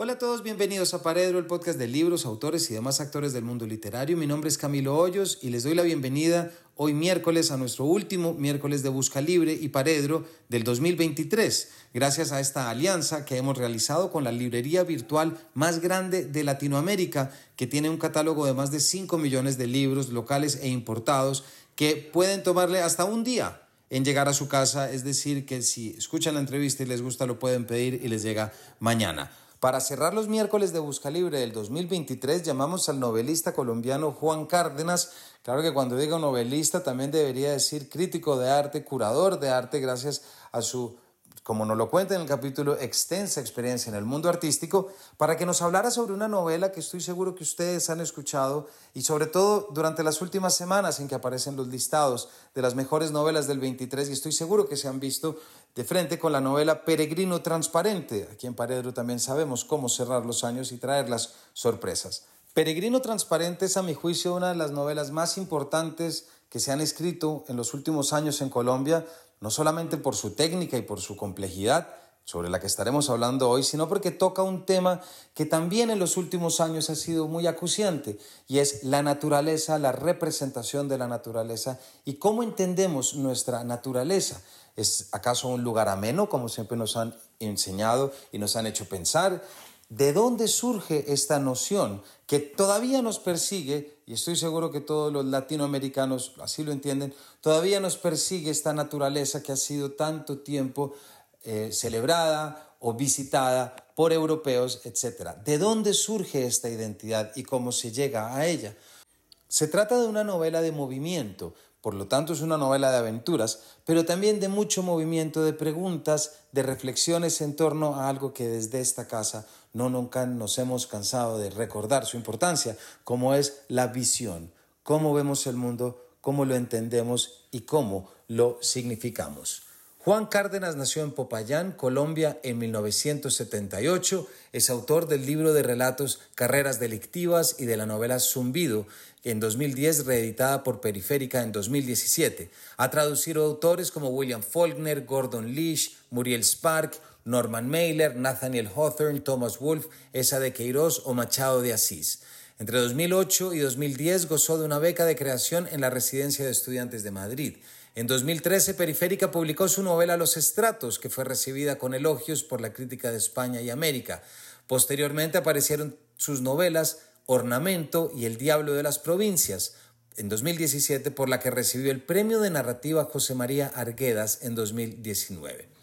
Hola a todos, bienvenidos a Paredro, el podcast de libros, autores y demás actores del mundo literario. Mi nombre es Camilo Hoyos y les doy la bienvenida hoy miércoles a nuestro último miércoles de Busca Libre y Paredro del 2023, gracias a esta alianza que hemos realizado con la librería virtual más grande de Latinoamérica, que tiene un catálogo de más de 5 millones de libros locales e importados que pueden tomarle hasta un día en llegar a su casa, es decir, que si escuchan la entrevista y les gusta lo pueden pedir y les llega mañana. Para cerrar los miércoles de Busca Libre del 2023 llamamos al novelista colombiano Juan Cárdenas. Claro que cuando digo novelista también debería decir crítico de arte, curador de arte, gracias a su como nos lo cuenta en el capítulo, extensa experiencia en el mundo artístico, para que nos hablara sobre una novela que estoy seguro que ustedes han escuchado y sobre todo durante las últimas semanas en que aparecen los listados de las mejores novelas del 23 y estoy seguro que se han visto de frente con la novela Peregrino Transparente. Aquí en Paredro también sabemos cómo cerrar los años y traer las sorpresas. Peregrino Transparente es a mi juicio una de las novelas más importantes que se han escrito en los últimos años en Colombia no solamente por su técnica y por su complejidad, sobre la que estaremos hablando hoy, sino porque toca un tema que también en los últimos años ha sido muy acuciante, y es la naturaleza, la representación de la naturaleza y cómo entendemos nuestra naturaleza. ¿Es acaso un lugar ameno, como siempre nos han enseñado y nos han hecho pensar? ¿De dónde surge esta noción que todavía nos persigue, y estoy seguro que todos los latinoamericanos así lo entienden, todavía nos persigue esta naturaleza que ha sido tanto tiempo eh, celebrada o visitada por europeos, etc. ¿De dónde surge esta identidad y cómo se llega a ella? Se trata de una novela de movimiento, por lo tanto es una novela de aventuras, pero también de mucho movimiento de preguntas, de reflexiones en torno a algo que desde esta casa no nunca nos hemos cansado de recordar su importancia, como es la visión, cómo vemos el mundo, cómo lo entendemos y cómo lo significamos. Juan Cárdenas nació en Popayán, Colombia, en 1978. Es autor del libro de relatos Carreras Delictivas y de la novela Zumbido, en 2010 reeditada por Periférica en 2017. Ha traducido autores como William Faulkner, Gordon Leach, Muriel Spark, Norman Mailer, Nathaniel Hawthorne, Thomas Wolfe, Esa de Queiroz o Machado de Asís. Entre 2008 y 2010 gozó de una beca de creación en la Residencia de Estudiantes de Madrid. En 2013, Periférica publicó su novela Los Estratos, que fue recibida con elogios por la crítica de España y América. Posteriormente aparecieron sus novelas Ornamento y El Diablo de las Provincias, en 2017, por la que recibió el Premio de Narrativa José María Arguedas en 2019.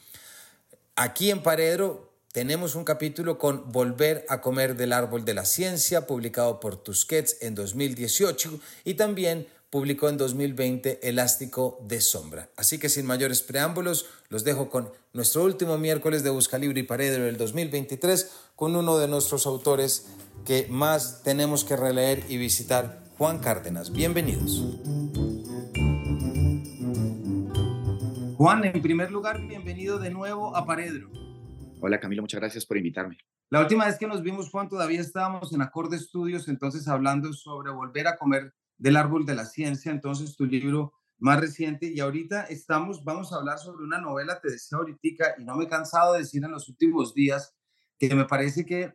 Aquí en Paredro tenemos un capítulo con Volver a comer del árbol de la ciencia, publicado por Tusquets en 2018 y también publicó en 2020 Elástico de Sombra. Así que sin mayores preámbulos, los dejo con nuestro último miércoles de Busca Libre y Paredro del 2023 con uno de nuestros autores que más tenemos que releer y visitar, Juan Cárdenas. Bienvenidos. Juan, en primer lugar, bienvenido de nuevo a Paredro. Hola Camilo, muchas gracias por invitarme. La última vez que nos vimos, Juan, todavía estábamos en Acorde Estudios, entonces hablando sobre volver a comer del árbol de la ciencia, entonces tu libro más reciente, y ahorita estamos, vamos a hablar sobre una novela, te decía ahorita, y no me he cansado de decir en los últimos días, que me parece que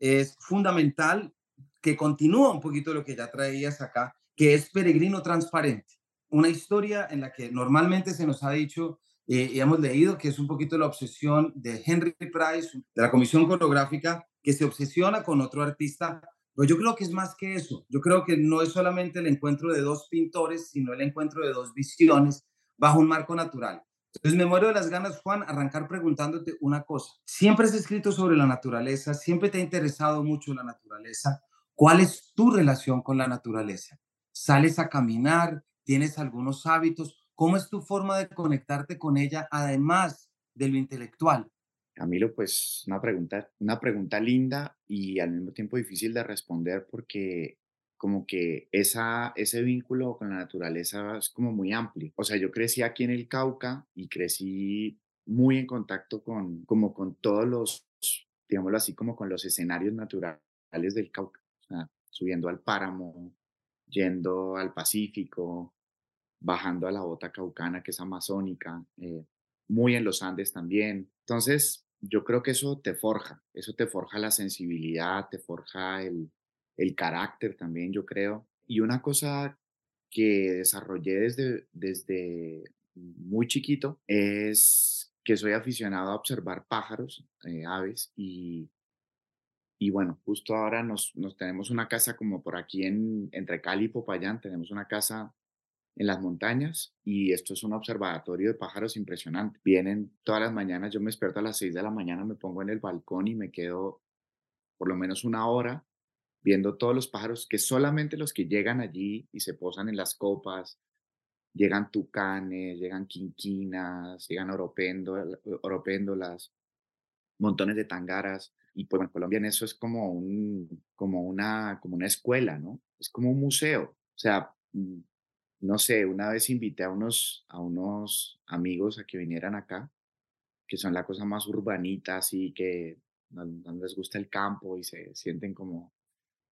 es fundamental, que continúa un poquito lo que ya traías acá, que es Peregrino Transparente una historia en la que normalmente se nos ha dicho eh, y hemos leído que es un poquito la obsesión de Henry Price, de la Comisión Coreográfica, que se obsesiona con otro artista. Pero yo creo que es más que eso. Yo creo que no es solamente el encuentro de dos pintores, sino el encuentro de dos visiones bajo un marco natural. Entonces me muero de las ganas, Juan, arrancar preguntándote una cosa. Siempre has escrito sobre la naturaleza, siempre te ha interesado mucho la naturaleza. ¿Cuál es tu relación con la naturaleza? ¿Sales a caminar? Tienes algunos hábitos. ¿Cómo es tu forma de conectarte con ella, además de lo intelectual? Camilo, pues una pregunta, una pregunta linda y al mismo tiempo difícil de responder porque como que esa, ese vínculo con la naturaleza es como muy amplio. O sea, yo crecí aquí en el Cauca y crecí muy en contacto con, como con todos los, digámoslo así, como con los escenarios naturales del Cauca. O sea, subiendo al páramo, yendo al Pacífico, bajando a la bota caucana, que es amazónica, eh, muy en los Andes también. Entonces, yo creo que eso te forja, eso te forja la sensibilidad, te forja el, el carácter también, yo creo. Y una cosa que desarrollé desde, desde muy chiquito es que soy aficionado a observar pájaros, eh, aves, y, y bueno, justo ahora nos, tenemos una casa como por aquí en, entre Cali y Popayán, tenemos una casa en las montañas y esto es un observatorio de pájaros impresionante. Vienen todas las mañanas, yo me despierto a las 6 de la mañana, me pongo en el balcón y me quedo por lo menos una hora viendo todos los pájaros, que solamente los que llegan allí y se posan en las copas, llegan tucanes, llegan quinquinas, llegan oropéndolas, montones de tangaras. Y pues en Colombia en eso es como, un, como, una, como una escuela, ¿no? Es como un museo. O sea, mm, no sé, una vez invité a unos, a unos amigos a que vinieran acá, que son la cosa más urbanita, así que no, no les gusta el campo y se sienten como,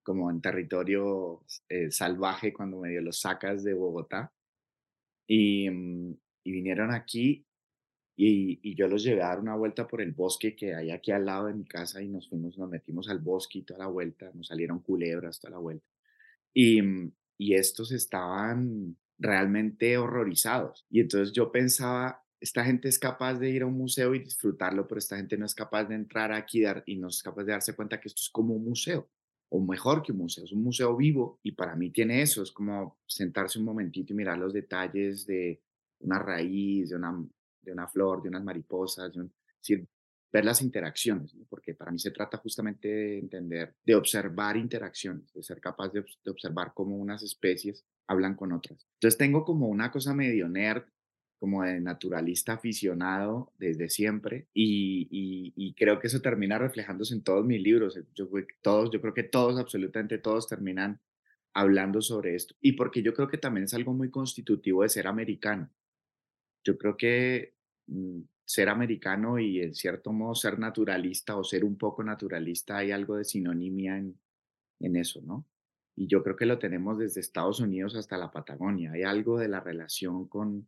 como en territorio eh, salvaje cuando medio los sacas de Bogotá. Y, mm, y vinieron aquí y, yo los llevé a dar una vuelta por el bosque que hay aquí al lado de mi casa y nos fuimos, nos metimos al bosque y toda la vuelta, nos salieron culebras toda la vuelta. Y, mm, y estos estaban realmente horrorizados. Y entonces yo pensaba, esta gente es capaz de ir a un museo y disfrutarlo, pero esta gente no es capaz de entrar aquí y no es capaz de darse cuenta que esto es como un museo, o mejor que un museo, es un museo vivo y para mí tiene eso, es como sentarse un momentito y mirar los detalles de una raíz, de una, de una flor, de unas mariposas, de un, ver las interacciones, porque para mí se trata justamente de entender, de observar interacciones, de ser capaz de, observar cómo unas especies hablan con otras. Entonces tengo como una cosa medio nerd, como de naturalista aficionado desde siempre y, creo que eso termina reflejándose en todos mis libros. Yo, todos, yo creo que todos, absolutamente todos terminan hablando sobre esto. Y porque yo creo que también es algo muy constitutivo de ser americano. Yo creo que mm, ser americano y en cierto modo ser naturalista o ser un poco naturalista, hay algo de sinonimia en, en eso, ¿no? Y yo creo que lo tenemos desde Estados Unidos hasta la Patagonia. Hay algo de la relación con,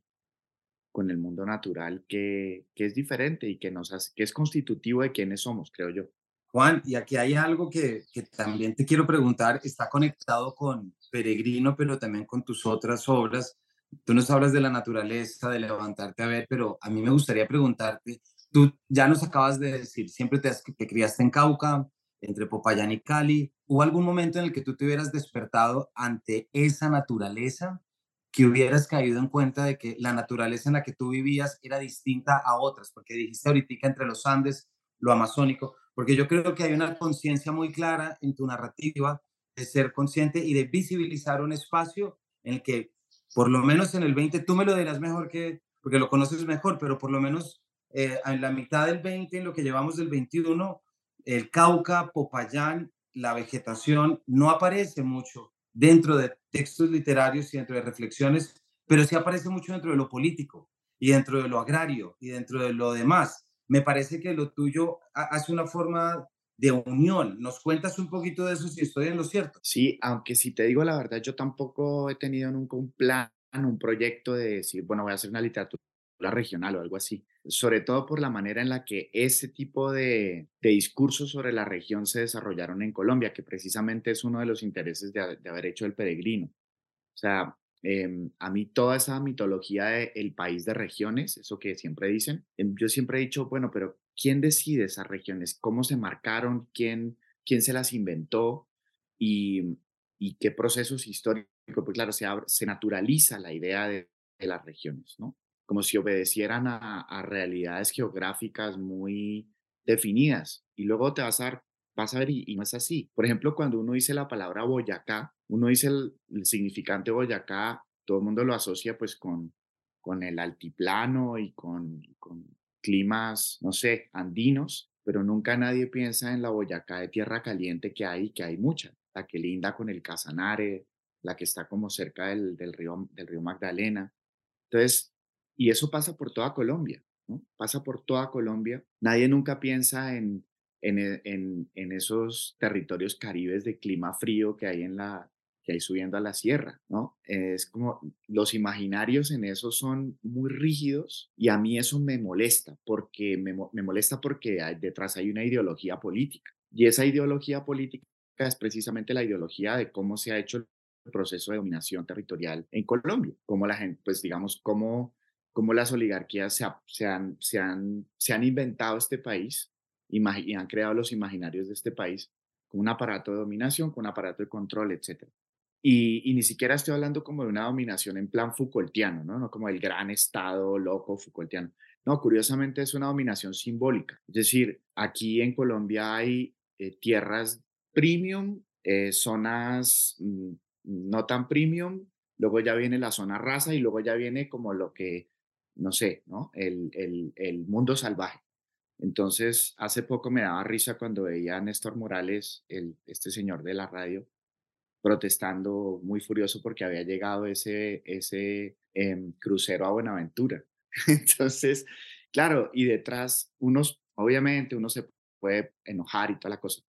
con el mundo natural que, que es diferente y que, nos hace, que es constitutivo de quienes somos, creo yo. Juan, y aquí hay algo que, que también te quiero preguntar, está conectado con Peregrino, pero también con tus otras obras Tú nos hablas de la naturaleza, de levantarte a ver, pero a mí me gustaría preguntarte, tú ya nos acabas de decir, siempre te, te criaste en Cauca, entre Popayán y Cali, ¿hubo algún momento en el que tú te hubieras despertado ante esa naturaleza, que hubieras caído en cuenta de que la naturaleza en la que tú vivías era distinta a otras? Porque dijiste ahorita entre los Andes, lo amazónico, porque yo creo que hay una conciencia muy clara en tu narrativa de ser consciente y de visibilizar un espacio en el que por lo menos en el 20, tú me lo dirás mejor que, porque lo conoces mejor, pero por lo menos eh, en la mitad del 20, en lo que llevamos del 21, el Cauca, Popayán, la vegetación no aparece mucho dentro de textos literarios y dentro de reflexiones, pero sí aparece mucho dentro de lo político y dentro de lo agrario y dentro de lo demás. Me parece que lo tuyo hace una forma de unión. ¿Nos cuentas un poquito de eso si estoy en lo cierto? Sí, aunque si te digo la verdad, yo tampoco he tenido nunca un plan, un proyecto de decir, bueno, voy a hacer una literatura regional o algo así, sobre todo por la manera en la que ese tipo de, de discursos sobre la región se desarrollaron en Colombia, que precisamente es uno de los intereses de, de haber hecho el peregrino. O sea, eh, a mí toda esa mitología del el país de regiones, eso que siempre dicen, eh, yo siempre he dicho, bueno, pero ¿quién decide esas regiones? ¿Cómo se marcaron? ¿Quién, quién se las inventó? Y, y qué procesos históricos, pues claro, se, se naturaliza la idea de, las regiones, ¿no? Como si obedecieran a, realidades geográficas muy definidas. Y luego te vas a dar vas a ver, y, y, no es así. Por ejemplo, cuando uno dice la palabra Boyacá, uno dice el, el significante Boyacá, todo el mundo lo asocia pues con, con el altiplano y con, con climas, no sé, andinos, pero nunca nadie piensa en la Boyacá de tierra caliente que hay, que hay mucha, la que linda con el Casanare, la que está como cerca del, del, río, del río Magdalena. Entonces, y eso pasa por toda Colombia. Pasa por toda Colombia. Nadie nunca piensa en, en, en, en, esos territorios caribes de clima frío que hay en la, que hay subiendo a la sierra, ¿no? Es como los imaginarios en eso son muy rígidos y a mí eso me molesta, porque me, me molesta porque hay, detrás hay una ideología política y esa ideología política es precisamente la ideología de cómo se ha hecho el proceso de dominación territorial en Colombia, cómo la gente, pues digamos, cómo, cómo las oligarquías se, ha, se, han, se, han, se han inventado este país y han creado los imaginarios de este país con un aparato de dominación, con un aparato de control, etc. Y, ni siquiera estoy hablando como de una dominación en plan Foucaultiano, ¿no? No como el gran Estado loco Foucaultiano. No, curiosamente es una dominación simbólica. Es decir, aquí en Colombia hay eh, tierras premium, eh, zonas mm, no tan premium, luego ya viene la zona raza y luego ya viene como lo que, no sé, ¿no? El, el, mundo salvaje. Entonces, hace poco me daba risa cuando veía a Néstor Morales, el, este señor de la radio, protestando muy furioso porque había llegado ese, ese em, crucero a Buenaventura. Entonces, claro, y detrás, unos, obviamente, uno se puede enojar y toda la cosa,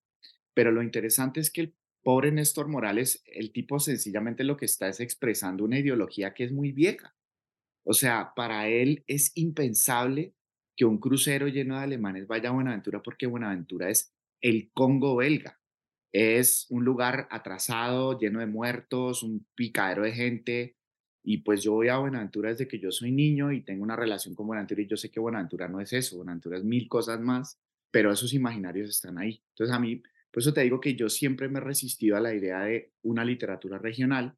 pero lo interesante es que el pobre Néstor Morales, el tipo sencillamente lo que está es expresando una ideología que es muy vieja. O sea, para él es impensable que un crucero lleno de alemanes vaya a Buenaventura porque Buenaventura es el Congo belga es un lugar atrasado, lleno de muertos, un picadero de gente. Y pues yo voy a Buenaventura desde que yo soy niño y tengo una relación con Buenaventura y yo sé que Buenaventura no es eso, Buenaventura es mil cosas más, pero esos imaginarios están ahí. Entonces a mí, por eso te digo que yo siempre me he resistido a la idea de una literatura regional,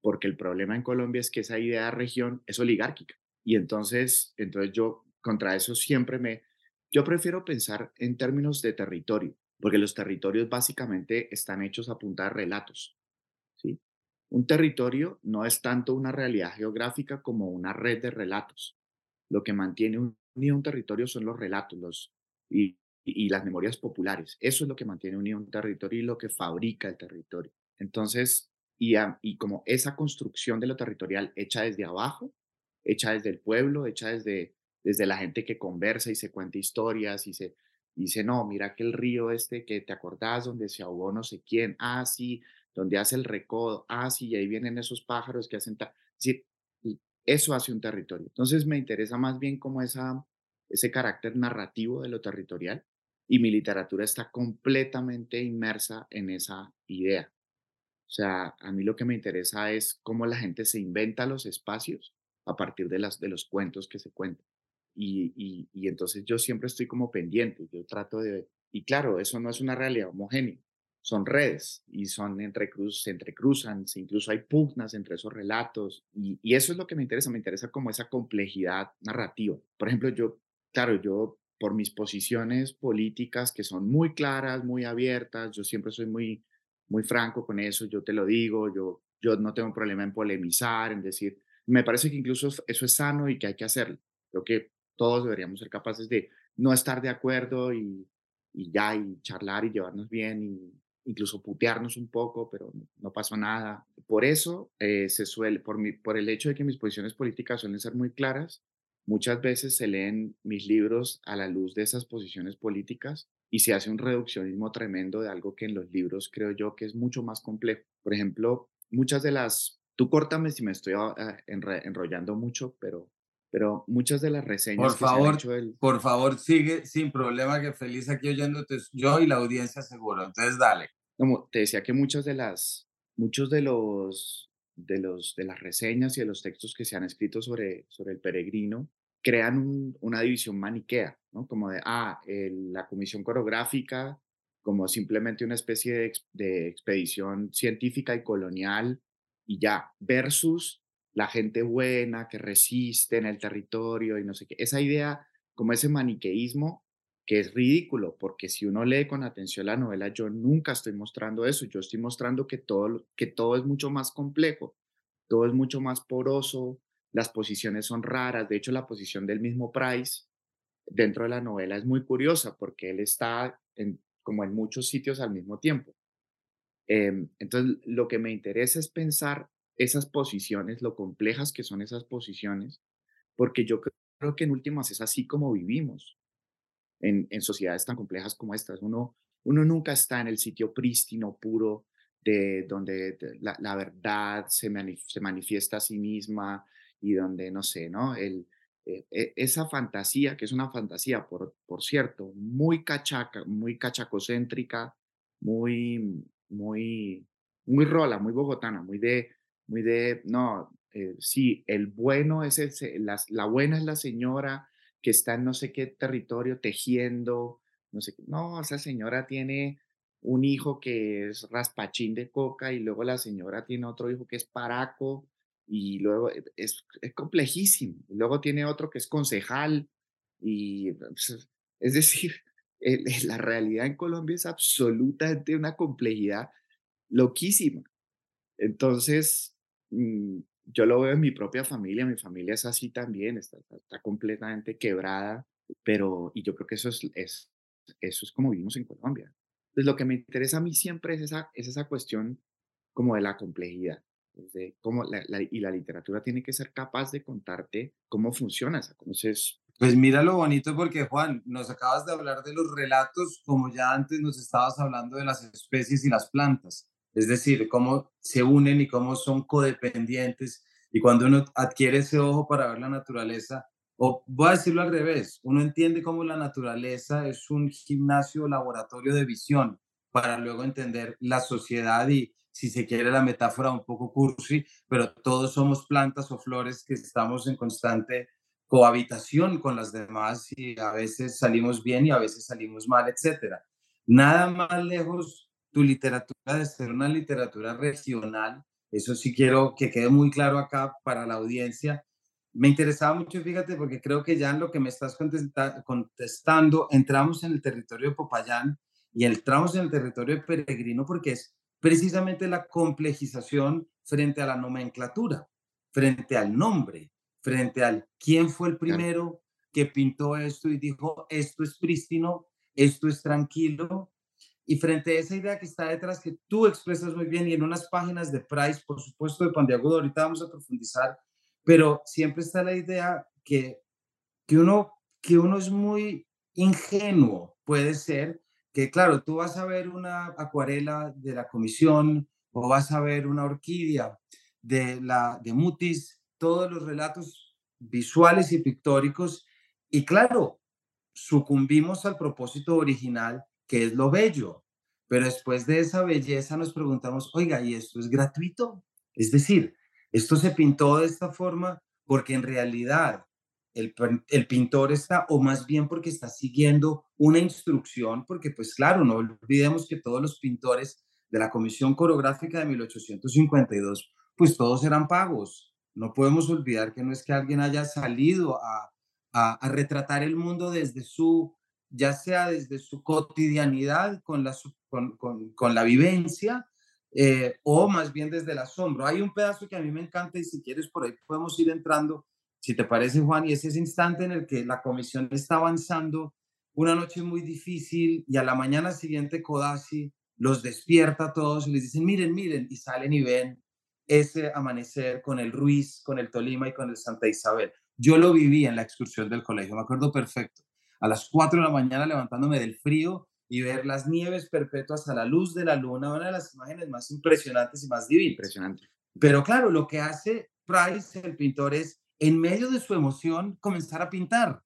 porque el problema en Colombia es que esa idea de región es oligárquica. Y entonces, entonces yo contra eso siempre me, yo prefiero pensar en términos de territorio porque los territorios básicamente están hechos a punta de relatos. ¿sí? Un territorio no es tanto una realidad geográfica como una red de relatos. Lo que mantiene unido un territorio son los relatos los, y, las memorias populares. Eso es lo que mantiene unido un territorio y lo que fabrica el territorio. Entonces, y, y como esa construcción de lo territorial hecha desde abajo, hecha desde el pueblo, hecha desde, desde la gente que conversa y se cuenta historias y se, dice, no, mira que el río este que te acordás donde se ahogó no sé quién, ah, sí, donde hace el recodo, ah, sí, y ahí vienen esos pájaros que hacen... Es eso hace un territorio. Entonces me interesa más bien como esa, ese carácter narrativo de lo territorial y mi literatura está completamente inmersa en esa idea. O sea, a mí lo que me interesa es cómo la gente se inventa los espacios a partir de, las, de los cuentos que se cuentan. Y, y, entonces yo siempre estoy como pendiente, yo trato de, y claro, eso no es una realidad homogénea, son redes y son entrecruz, se entrecruzan, incluso hay pugnas entre esos relatos y, y, eso es lo que me interesa, me interesa como esa complejidad narrativa. Por ejemplo, yo, claro, yo por mis posiciones políticas que son muy claras, muy abiertas, yo siempre soy muy, muy franco con eso, yo te lo digo, yo, yo no tengo problema en polemizar, en decir, me parece que incluso eso es sano y que hay que hacerlo. Creo que todos deberíamos ser capaces de no estar de acuerdo y, y ya, y charlar y llevarnos bien, y incluso putearnos un poco, pero no pasó nada. Por eso eh, se suele, por, mi, por el hecho de que mis posiciones políticas suelen ser muy claras, muchas veces se leen mis libros a la luz de esas posiciones políticas y se hace un reduccionismo tremendo de algo que en los libros creo yo que es mucho más complejo. Por ejemplo, muchas de las, tú córtame si me estoy enrollando mucho, pero pero muchas de las reseñas por favor, Por favor, sigue sin problema, que feliz aquí oyéndote yo y la audiencia seguro. Entonces, dale. Como te decía que muchas de las, muchos de los, de los, de las reseñas y de los textos que se han escrito sobre, sobre el peregrino crean una división maniquea, ¿no? Como de, ah, la comisión coreográfica como simplemente una especie de, de expedición científica y colonial y ya, versus la gente buena que resiste en el territorio y no sé qué. Esa idea, como ese maniqueísmo, que es ridículo, porque si uno lee con atención la novela, yo nunca estoy mostrando eso, yo estoy mostrando que todo, que todo es mucho más complejo, todo es mucho más poroso, las posiciones son raras, de hecho la posición del mismo Price dentro de la novela es muy curiosa, porque él está en, como en muchos sitios al mismo tiempo. Em, entonces, lo que me interesa es pensar esas posiciones, lo complejas que son esas posiciones, porque yo creo que en últimas es así como vivimos en, sociedades tan complejas como estas. Uno, uno nunca está en el sitio prístino, puro, de donde la, verdad se, manifiesta a sí misma y donde, no sé, ¿no? El, e, e, esa fantasía, que es una fantasía, por, por cierto, muy cachaca, muy cachacocéntrica, muy, muy, muy rola, muy bogotana, muy de, muy de, no, eh, sí, el bueno es ese, la, buena es la señora que está en no sé qué territorio tejiendo, no sé, no, esa señora tiene un hijo que es raspachín de coca y luego la señora tiene otro hijo que es paraco y luego e, es, complejísimo. luego tiene otro que es concejal y pues, es decir, la realidad en Colombia es absolutamente una complejidad loquísima. Entonces, yo lo veo en mi propia familia, mi familia es así también, está, completamente quebrada, pero, y yo creo que eso es, es, eso es como vivimos en Colombia. Entonces, lo que me interesa a mí siempre es esa, es esa cuestión como de la complejidad, de cómo y la literatura tiene que ser capaz de contarte cómo funciona esa. Entonces, pues mira lo bonito porque Juan, nos acabas de hablar de los relatos como ya antes nos estabas hablando de las especies y las plantas es decir, cómo se unen y cómo son codependientes. Y cuando uno adquiere ese ojo para ver la naturaleza, o voy a decirlo al revés, uno entiende cómo la naturaleza es un gimnasio laboratorio de visión para luego entender la sociedad y, si se quiere la metáfora un poco cursi, pero todos somos plantas o flores que estamos en constante cohabitación con las demás y a veces salimos bien y a veces salimos mal, etcétera. Nada más lejos tu literatura de ser una literatura regional. Eso sí quiero que quede muy claro acá para la audiencia. Me interesaba mucho, fíjate, porque creo que ya en lo que me estás contestando, entramos en el territorio de Popayán y entramos en el territorio de Peregrino porque es precisamente la complejización frente a la nomenclatura, frente al nombre, frente al quién fue el primero que pintó esto y dijo, esto es prístino, esto es tranquilo, y frente a esa idea que está detrás, que tú expresas muy bien y en unas páginas de Price, por supuesto, de Pandiagudo, ahorita vamos a profundizar, pero siempre está la idea que, que, uno, que uno es muy ingenuo, puede ser, que claro, tú vas a ver una acuarela de la comisión o vas a ver una orquídea de, la, de Mutis, todos los relatos visuales y pictóricos, y claro, sucumbimos al propósito original que es lo bello. Pero después de esa belleza nos preguntamos, oiga, ¿y esto es gratuito? Es decir, esto se pintó de esta forma porque en realidad el, el, pintor está, o más bien porque está siguiendo una instrucción, porque pues claro, no olvidemos que todos los pintores de la Comisión Coreográfica de 1852, pues todos eran pagos. No podemos olvidar que no es que alguien haya salido a, a, a retratar el mundo desde su ya sea desde su cotidianidad con la, con, con, la vivencia eh, o más bien desde el asombro. Hay un pedazo que a mí me encanta y si quieres por ahí podemos ir entrando, si te parece Juan, y es ese instante en el que la comisión está avanzando, una noche muy difícil y a la mañana siguiente Codazzi los despierta a todos y les dicen, miren, miren, y salen y ven ese amanecer con el Ruiz, con el Tolima y con el Santa Isabel. Yo lo viví en la excursión del colegio, me acuerdo perfecto a las 4 de la mañana levantándome del frío y ver las nieves perpetuas a la luz de la luna, una de las imágenes más impresionantes y más divinas. Impresionante. Pero claro, lo que hace Price, el pintor, es en medio de su emoción comenzar a pintar.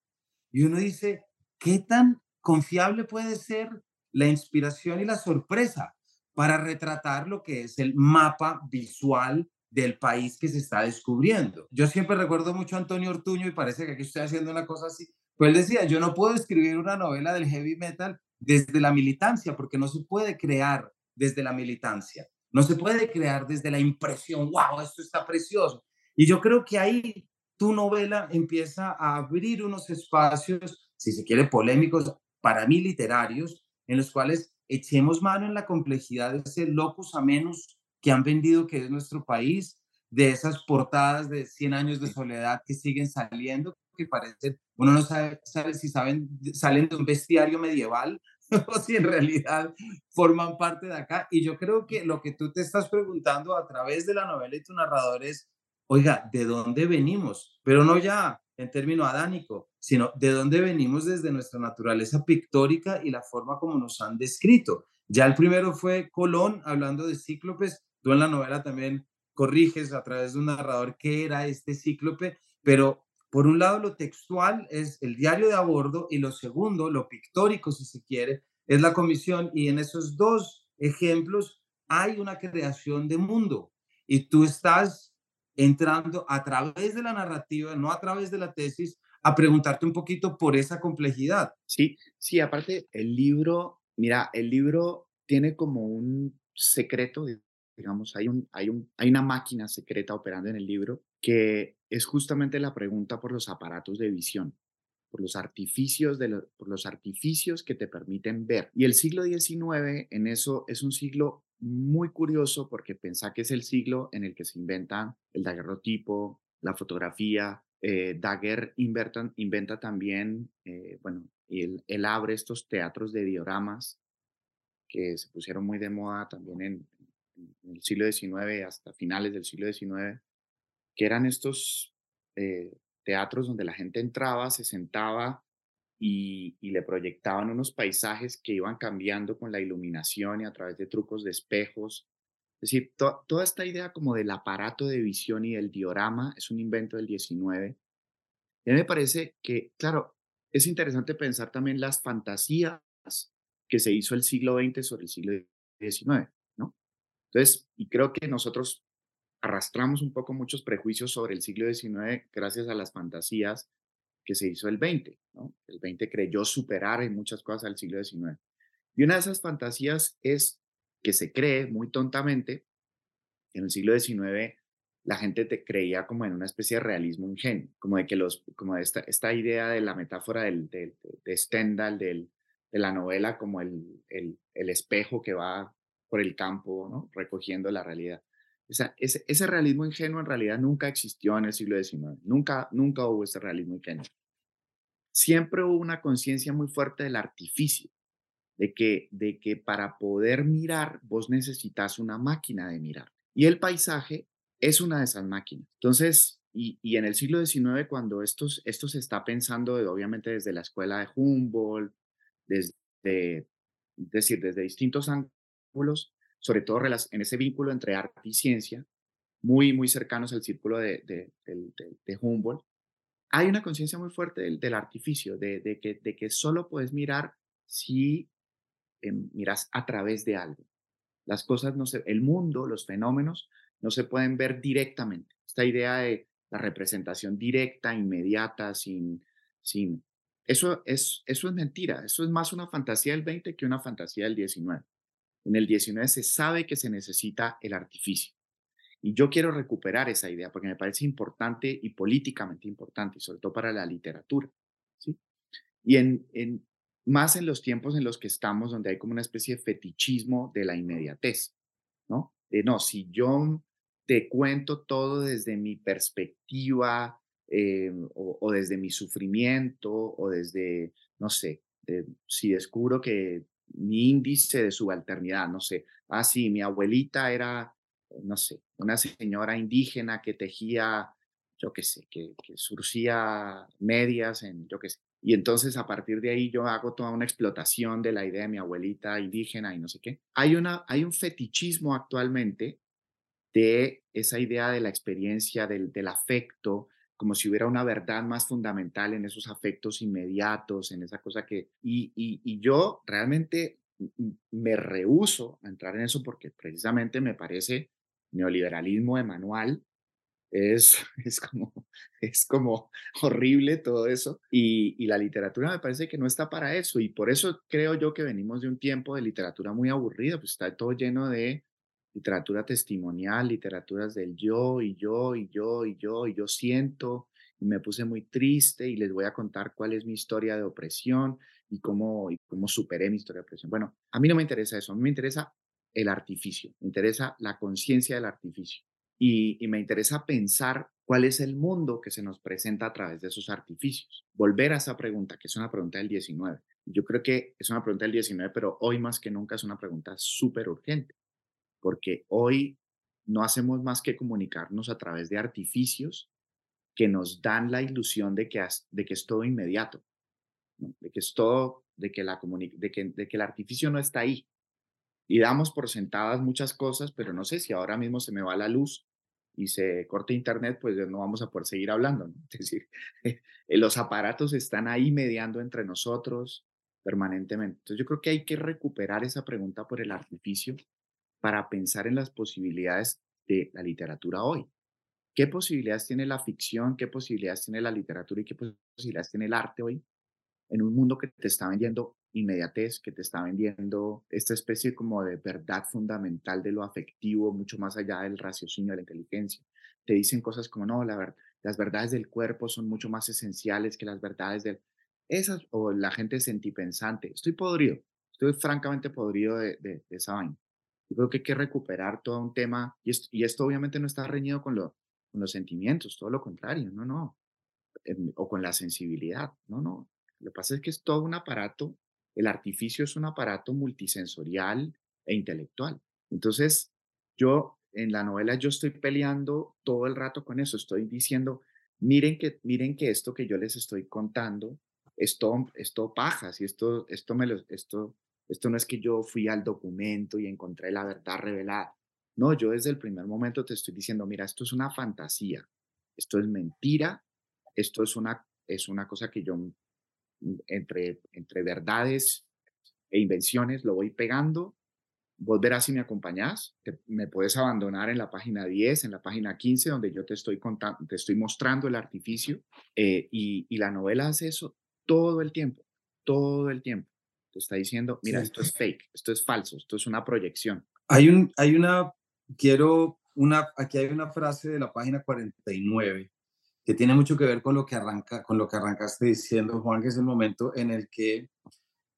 Y uno dice, ¿qué tan confiable puede ser la inspiración y la sorpresa para retratar lo que es el mapa visual del país que se está descubriendo? Yo siempre recuerdo mucho a Antonio Ortuño y parece que aquí estoy haciendo una cosa así, pues él decía, yo no puedo escribir una novela del heavy metal desde la militancia, porque no se puede crear desde la militancia, no se puede crear desde la impresión, wow, esto está precioso. Y yo creo que ahí tu novela empieza a abrir unos espacios, si se quiere, polémicos, para mí literarios, en los cuales echemos mano en la complejidad de ese locus amenus que han vendido que es nuestro país, de esas portadas de 100 años de soledad que siguen saliendo, que parecen, uno no sabe, si saben, salen de un bestiario medieval o si en realidad forman parte de acá. Y yo creo que lo que tú te estás preguntando a través de la novela y tu narrador es, oiga, ¿de dónde venimos? Pero no ya en término adánico, sino de dónde venimos desde nuestra naturaleza pictórica y la forma como nos han descrito. Ya el primero fue Colón, hablando de cíclopes. Tú en la novela también corriges a través de un narrador qué era este cíclope, pero por un lado lo textual es el diario de a bordo y lo segundo, lo pictórico, si se quiere, es la comisión. Y en esos dos ejemplos hay una creación de mundo y tú estás entrando a través de la narrativa, no a través de la tesis, a preguntarte un poquito por esa complejidad. Sí, sí, aparte el libro, mira, el libro tiene como un secreto, digamos, hay, un, hay, un, hay una máquina secreta operando en el libro que es justamente la pregunta por los aparatos de visión, por los artificios, de por los artificios que te permiten ver. Y el siglo XIX en eso es un siglo muy curioso porque pensá que es el siglo en el que se inventan el daguerrotipo, la fotografía. Eh, Daguerre inventa, inventa también, eh, bueno, él, él, abre estos teatros de dioramas que se pusieron muy de moda también en, en el siglo XIX hasta finales del siglo XIX, que eran estos eh, teatros donde la gente entraba, se sentaba y, le proyectaban unos paisajes que iban cambiando con la iluminación y a través de trucos de espejos. Es decir, toda esta idea como del aparato de visión y del diorama es un invento del 19. Y a mí me parece que, claro, es interesante pensar también las fantasías que se hizo el siglo XX sobre el siglo XIX, ¿no? Entonces, y creo que nosotros arrastramos un poco muchos prejuicios sobre el siglo XIX gracias a las fantasías que se hizo el 20. ¿no? El 20 creyó superar en muchas cosas al siglo XIX. Y una de esas fantasías es que se cree muy tontamente en el siglo XIX la gente te creía como en una especie de realismo ingenuo, como de que los, como esta, esta idea de la metáfora del, de, Stendhal, de la novela como el, el, espejo que va por el campo, recogiendo la realidad. Sea, ese, ese, realismo ingenuo en realidad nunca existió en el siglo XIX, nunca, nunca hubo ese realismo ingenuo siempre hubo una conciencia muy fuerte del artificio, de que, de que para poder mirar vos necesitas una máquina de mirar. Y el paisaje es una de esas máquinas. Entonces, y, y en el siglo XIX, cuando esto, esto se está pensando, obviamente desde la escuela de Humboldt, desde, es decir, desde distintos ángulos, sobre todo en ese vínculo entre arte y ciencia, muy, muy cercanos al círculo de, de, de Humboldt, hay una conciencia muy fuerte del, artificio, de, que, de que solo puedes mirar si em, miras a través de algo. Las cosas no se, el mundo, los fenómenos no se pueden ver directamente. Esta idea de la representación directa, inmediata, sin, sin, eso es, eso es mentira. Eso es más una fantasía del 20 que una fantasía del 19. En el 19 se sabe que se necesita el artificio. Y yo quiero recuperar esa idea porque me parece importante y políticamente importante, y sobre todo para la literatura. ¿sí? Y en, en, más en los tiempos en los que estamos, donde hay como una especie de fetichismo de la inmediatez, ¿no? De no, si yo te cuento todo desde mi perspectiva eh, o, desde mi sufrimiento o desde, no sé, si descubro que mi índice de subalternidad, no sé, ah, sí, mi abuelita era no sé, una señora indígena que tejía, yo qué sé, que, surcía medias en, yo qué sé. Y entonces a partir de ahí yo hago toda una explotación de la idea de mi abuelita indígena y no sé qué. Hay, una, hay un fetichismo actualmente de esa idea de la experiencia, del, del afecto, como si hubiera una verdad más fundamental en esos afectos inmediatos, en esa cosa que... Y, y, yo realmente me rehuso a entrar en eso porque precisamente me parece neoliberalismo de manual. Es, es, como, es como horrible todo eso. Y, y, la literatura me parece que no está para eso. Y por eso creo yo que venimos de un tiempo de literatura muy aburrida, pues está todo lleno de literatura testimonial, literaturas del yo y yo y yo y yo y yo siento y me puse muy triste y les voy a contar cuál es mi historia de opresión y cómo, y cómo superé mi historia de opresión. Bueno, a mí no me interesa eso, a mí me interesa el artificio, me interesa la conciencia del artificio y, me interesa pensar cuál es el mundo que se nos presenta a través de esos artificios. Volver a esa pregunta, que es una pregunta del 19. Yo creo que es una pregunta del 19, pero hoy más que nunca es una pregunta súper urgente, porque hoy no hacemos más que comunicarnos a través de artificios que nos dan la ilusión de que, de es todo inmediato, de que es todo, de que, la de de que el artificio no está ahí, y damos por sentadas muchas cosas, pero no sé si ahora mismo se me va la luz y se corta internet, pues no vamos a poder seguir hablando. Los aparatos están ahí mediando entre nosotros permanentemente. Entonces yo creo que hay que recuperar esa pregunta por el artificio para pensar en las posibilidades de la literatura hoy. ¿Qué posibilidades tiene la ficción? ¿Qué posibilidades tiene la literatura y qué posibilidades tiene el arte hoy en un mundo que te está vendiendo inmediatez, que te está vendiendo esta especie como de verdad fundamental de lo afectivo, mucho más allá del raciocinio, de la inteligencia. Te dicen cosas como, no, la las verdades del cuerpo son mucho más esenciales que las verdades del... Esas, o la gente sentipensante. Estoy podrido, estoy francamente podrido de, de, esa vaina. Yo creo que hay que recuperar todo un tema, y esto, y esto obviamente no está reñido con, lo, con los sentimientos, todo lo contrario, no, no, em, o con la sensibilidad, no, no. Lo que pasa es que es todo un aparato el artificio es un aparato multisensorial e intelectual. Entonces, yo en la novela yo estoy peleando todo el rato con eso, estoy diciendo, miren que, miren que esto que yo les estoy contando, esto, esto pajas y esto, esto, me lo, esto, esto no es que yo fui al documento y encontré la verdad revelada. No, yo desde el primer momento te estoy diciendo, mira, esto es una fantasía, esto es mentira, esto es una, es una cosa que yo entre, entre verdades e invenciones, lo voy pegando. Vos verás si me acompañás, me puedes abandonar en la página 10, en la página 15, donde yo te estoy, contando, te estoy mostrando el artificio. Eh, y, la novela hace eso todo el tiempo, todo el tiempo. Te está diciendo, mira, esto es fake, esto es falso, esto es una proyección. Hay, un, hay una, quiero, una, aquí hay una frase de la página 49 que tiene mucho que ver con lo que, arranca, con lo que arrancaste diciendo, Juan, que es el momento en el que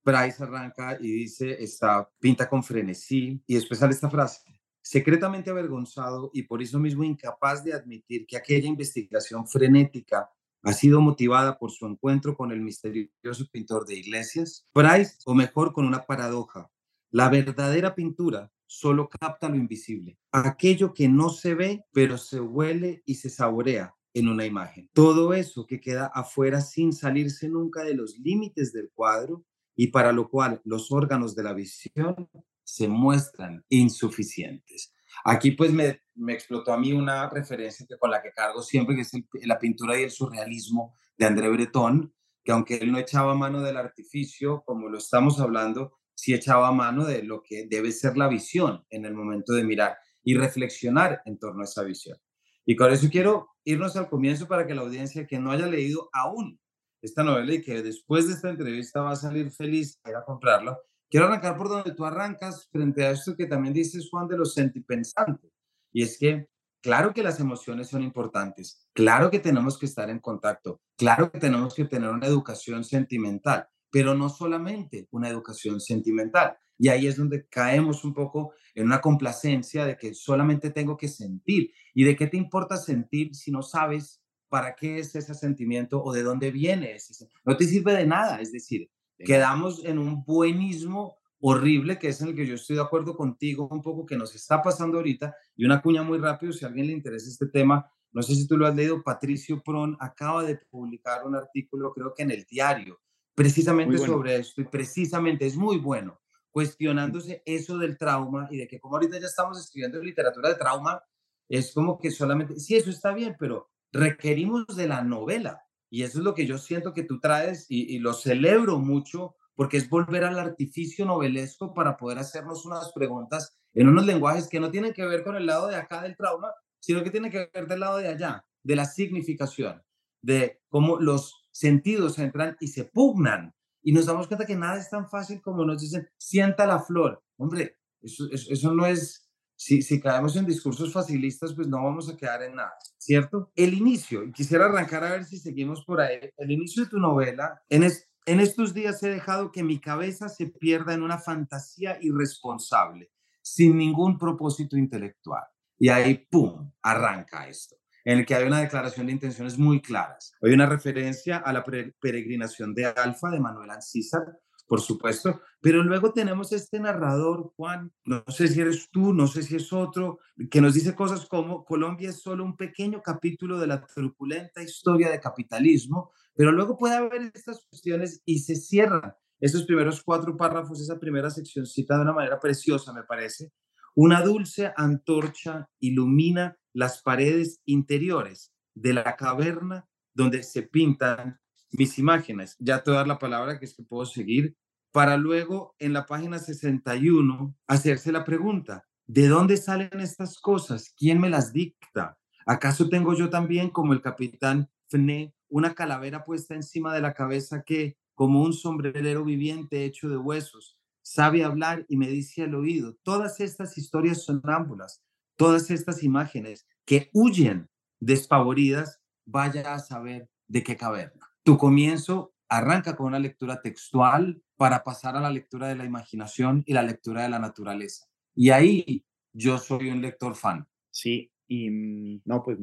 Price arranca y dice, está, pinta con frenesí, y después sale esta frase, secretamente avergonzado y por eso mismo incapaz de admitir que aquella investigación frenética ha sido motivada por su encuentro con el misterioso pintor de iglesias, Price, o mejor con una paradoja, la verdadera pintura solo capta lo invisible, aquello que no se ve, pero se huele y se saborea, en una imagen. Todo eso que queda afuera sin salirse nunca de los límites del cuadro y para lo cual los órganos de la visión se muestran insuficientes. Aquí pues me, explotó a mí una referencia que con la que cargo siempre, que es la pintura y el surrealismo de André Breton, que aunque él no echaba mano del artificio, como lo estamos hablando, sí echaba mano de lo que debe ser la visión en el momento de mirar y reflexionar en torno a esa visión. Y con eso quiero irnos al comienzo para que la audiencia que no haya leído aún esta novela y que después de esta entrevista va a salir feliz a comprarla, quiero arrancar por donde tú arrancas frente a esto que también dices, Juan, de los sentipensantes. Y es que, claro que las emociones son importantes, claro que tenemos que estar en contacto, claro que tenemos que tener una educación sentimental, pero no solamente una educación sentimental. Y ahí es donde caemos un poco en una complacencia de que solamente tengo que sentir. ¿Y de qué te importa sentir si no sabes para qué es ese sentimiento o de dónde viene ese No te sirve de nada. Es decir, quedamos en un buenismo horrible, que es en el que yo estoy de acuerdo contigo un poco, que nos está pasando ahorita. Y una cuña muy rápido, si a alguien le interesa este tema, no sé si tú lo has leído, Patricio Pron acaba de publicar un artículo, creo que en el diario, precisamente sobre esto, y precisamente es muy bueno cuestionándose eso del trauma y de que como ahorita ya estamos escribiendo literatura de trauma, es como que solamente, sí, eso está bien, pero requerimos de la novela. Y eso es lo que yo siento que tú traes y, lo celebro mucho porque es volver al artificio novelesco para poder hacernos unas preguntas en unos lenguajes que no tienen que ver con el lado de acá del trauma, sino que tienen que ver del lado de allá, de la significación, de cómo los sentidos entran y se pugnan y nos damos cuenta que nada es tan fácil como nos dicen, sienta la flor. Hombre, eso, eso, no es, si, si, caemos en discursos facilistas, pues no vamos a quedar en nada, ¿cierto? El inicio, y quisiera arrancar a ver si seguimos por ahí, el inicio de tu novela, en, en estos días he dejado que mi cabeza se pierda en una fantasía irresponsable, sin ningún propósito intelectual. Y ahí, ¡pum!, arranca esto en el que hay una declaración de intenciones muy claras. Hay una referencia a la peregrinación de Alfa de Manuel Ancísar, por supuesto, pero luego tenemos este narrador, Juan, no sé si eres tú, no sé si es otro, que nos dice cosas como Colombia es solo un pequeño capítulo de la truculenta historia de capitalismo, pero luego puede haber estas cuestiones y se cierran esos primeros cuatro párrafos, esa primera sección cita de una manera preciosa, me parece. Una dulce antorcha ilumina las paredes interiores de la caverna donde se pintan mis imágenes. Ya te voy dar la palabra que es que puedo seguir para luego en la página 61 hacerse la pregunta, ¿de dónde salen estas cosas? ¿Quién me las dicta? ¿Acaso tengo yo también, como el capitán Fne, una calavera puesta encima de la cabeza que, como un sombrerero viviente hecho de huesos, sabe hablar y me dice al oído? Todas estas historias sonámbulas, todas estas imágenes que huyen despavoridas, vaya a saber de qué caverna. Tu comienzo arranca con una lectura textual para pasar a la lectura de la imaginación y la lectura de la naturaleza. Y ahí yo soy un lector fan. Sí, y mm, no, pues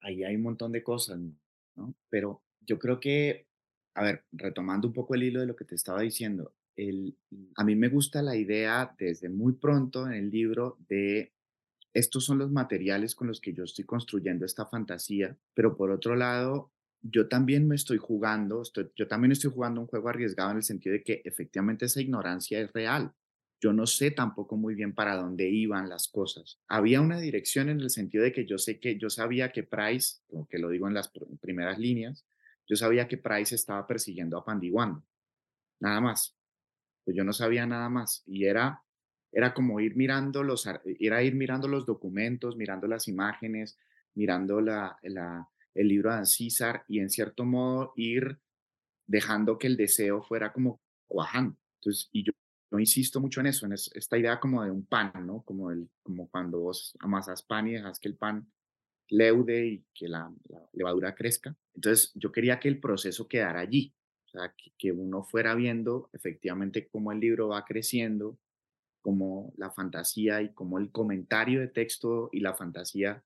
ahí hay un montón de cosas, ¿no? Pero yo creo que, a ver, retomando un poco el hilo de lo que te estaba diciendo, el, a mí me gusta la idea desde muy pronto en el libro de estos son los materiales con los que yo estoy construyendo esta fantasía, pero por otro lado, yo también me estoy jugando, yo también estoy jugando un juego arriesgado en el sentido de que efectivamente esa ignorancia es real. Yo no sé tampoco muy bien para dónde iban las cosas. Había una dirección en el sentido de que yo sé que yo sabía que Price, como que lo digo en las primeras líneas, yo sabía que Price estaba persiguiendo a Pandiguando. Nada más. Pues yo no sabía nada más y era era como ir mirando los era ir mirando los documentos, mirando las imágenes, mirando la, la el libro de César y en cierto modo ir dejando que el deseo fuera como cuajando. Entonces, y yo, no insisto mucho en eso, en esta idea como de un pan, ¿no? Como, el, como cuando vos amasas pan y dejas que el pan leude y que la, levadura crezca. Entonces, yo quería que el proceso quedara allí, que, que uno fuera viendo efectivamente cómo el libro va creciendo, cómo la fantasía y cómo el comentario de texto y la fantasía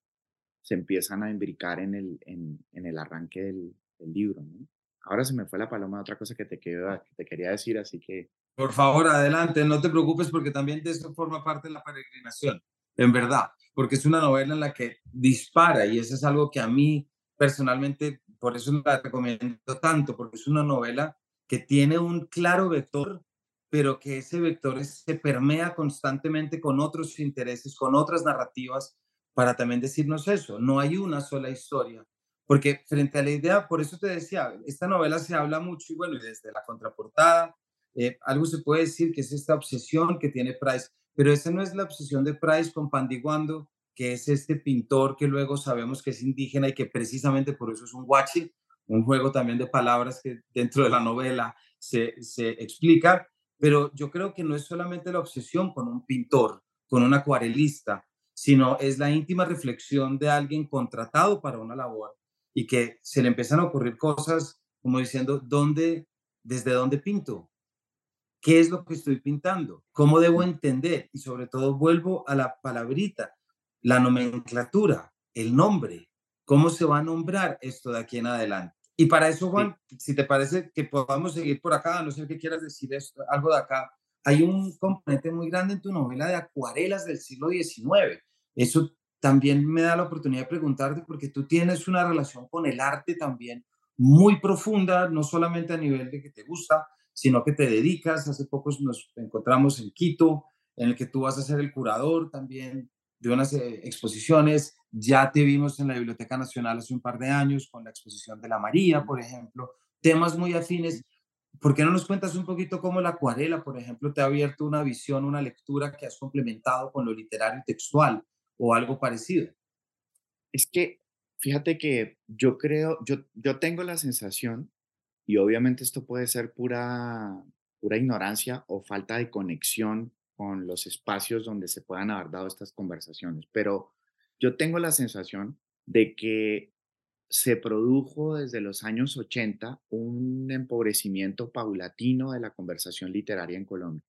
se empiezan a imbricar en el, en, en el arranque del, del libro. ¿no? Ahora se me fue la paloma otra cosa que te, que te quería decir, así que... Por favor, adelante, no te preocupes porque también de esto forma parte de la peregrinación, en verdad, porque es una novela en la que dispara y eso es algo que a mí personalmente, por eso la recomiendo tanto, porque es una novela que tiene un claro vector, pero que ese vector se permea constantemente con otros intereses, con otras narrativas, para también decirnos eso, no hay una sola historia, porque frente a la idea, por eso te decía, esta novela se habla mucho y bueno, y desde la contraportada, eh, algo se puede decir que es esta obsesión que tiene Price, pero esa no es la obsesión de Price con Pandiguando, que es este pintor que luego sabemos que es indígena y que precisamente por eso es un guachi, un juego también de palabras que dentro de la novela se, se explica, pero yo creo que no es solamente la obsesión con un pintor, con un acuarelista, sino es la íntima reflexión de alguien contratado para una labor y que se le empiezan a ocurrir cosas como diciendo, ¿dónde, desde dónde pinto? ¿Qué es lo que estoy pintando? ¿Cómo debo entender? Y sobre todo vuelvo a la palabrita, la nomenclatura, el nombre. ¿Cómo se va a nombrar esto de aquí en adelante? Y para eso, Juan, si te parece que podamos seguir por acá, no sé qué quieras decir esto, algo de acá, hay un componente muy grande en tu novela de acuarelas del siglo XIX. Eso también me da la oportunidad de preguntarte porque tú tienes una relación con el arte también muy profunda, no solamente a nivel de que te gusta, sino que te dedicas. Hace poco nos encontramos en Quito, en el que tú vas a ser el curador también de unas eh, exposiciones. Ya te vimos en la Biblioteca Nacional hace un par de años con la exposición de la María, por ejemplo, temas muy afines. ¿Por qué no nos cuentas un poquito cómo la acuarela, por ejemplo, te ha abierto una visión, una lectura que has complementado con lo literario y textual? o algo parecido. Es que, fíjate que yo creo, yo, yo tengo la sensación, y obviamente esto puede ser pura, pura ignorancia o falta de conexión con los espacios donde se puedan haber dado estas conversaciones, pero yo tengo la sensación de que se produjo desde los años 80 un empobrecimiento paulatino de la conversación literaria en Colombia.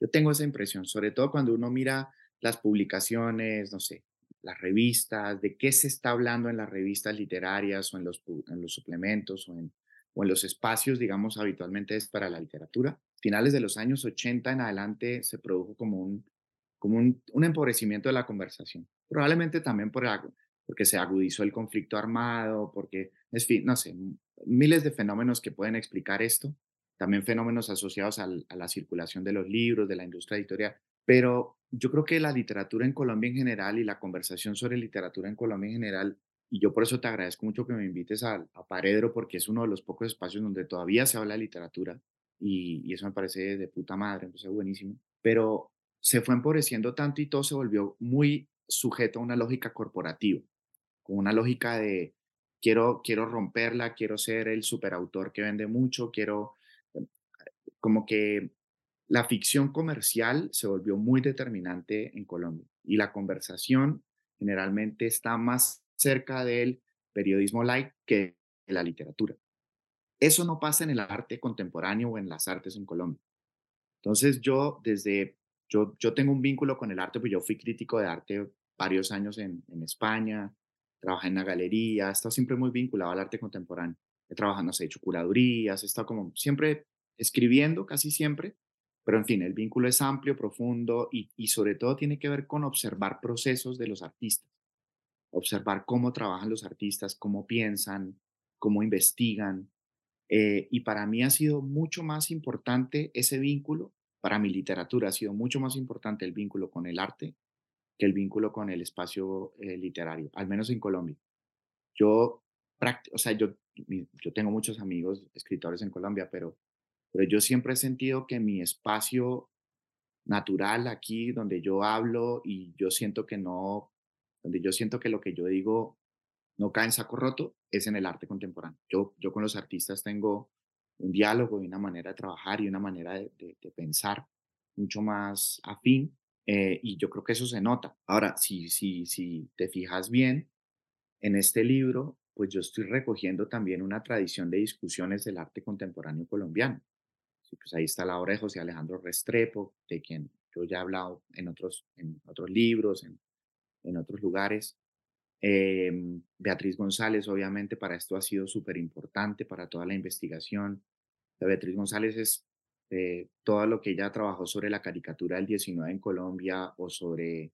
Yo tengo esa impresión, sobre todo cuando uno mira las publicaciones, no sé, las revistas, de qué se está hablando en las revistas literarias o en los, en los suplementos o en, los espacios, digamos, habitualmente es para la literatura. Finales de los años 80 en adelante se produjo como un, un, empobrecimiento de la conversación. Probablemente también por, porque se agudizó el conflicto armado, porque, en fin, no sé, miles de fenómenos que pueden explicar esto. también fenómenos asociados a la circulación de los libros, de la industria editorial. Pero yo creo que la literatura en Colombia en general y la conversación sobre literatura en Colombia en general, y yo por eso te agradezco mucho que me invites a, a Paredro, porque es uno de los pocos espacios donde todavía se habla de literatura, y, y eso me parece de puta madre, entonces buenísimo. Pero se fue empobreciendo tanto y todo se volvió muy sujeto a una lógica corporativa, con una lógica de quiero, quiero romperla, quiero ser el superautor que vende mucho, quiero como que la ficción comercial se volvió muy determinante en Colombia y la conversación generalmente está más cerca del periodismo light que de la literatura. Eso no pasa en el arte contemporáneo o en las artes en Colombia. Entonces yo desde, yo, yo tengo un vínculo con el arte, pues yo fui crítico de arte varios años en, en España, trabajé en la galería, he estado siempre muy vinculado al arte contemporáneo. He trabajado, no sé, he hecho curadurías, he estado como siempre escribiendo casi siempre, pero en fin, el vínculo es amplio, profundo y, y sobre todo tiene que ver con observar procesos de los artistas, observar cómo trabajan los artistas, cómo piensan, cómo investigan. Eh, y para mí ha sido mucho más importante ese vínculo, para mi literatura ha sido mucho más importante el vínculo con el arte que el vínculo con el espacio eh, literario, al menos en Colombia. Yo, o sea, yo, yo tengo muchos amigos escritores en Colombia, pero pero yo siempre he sentido que mi espacio natural aquí, donde yo hablo y yo siento que no, donde yo siento que lo que yo digo no cae en saco roto, es en el arte contemporáneo. Yo, yo con los artistas tengo un diálogo y una manera de trabajar y una manera de, pensar mucho más afín eh, y yo creo que eso se nota. Ahora, si, si, si te fijas bien, en este libro, pues yo estoy recogiendo también una tradición de discusiones del arte contemporáneo colombiano pues ahí está la obra de José Alejandro Restrepo, de quien yo ya he hablado en otros, en otros libros, en, en otros lugares. Em, Beatriz González, obviamente, para esto ha sido súper importante para toda la investigación. Beatriz González es eh, todo lo que ella trabajó sobre la caricatura del 19 en Colombia o sobre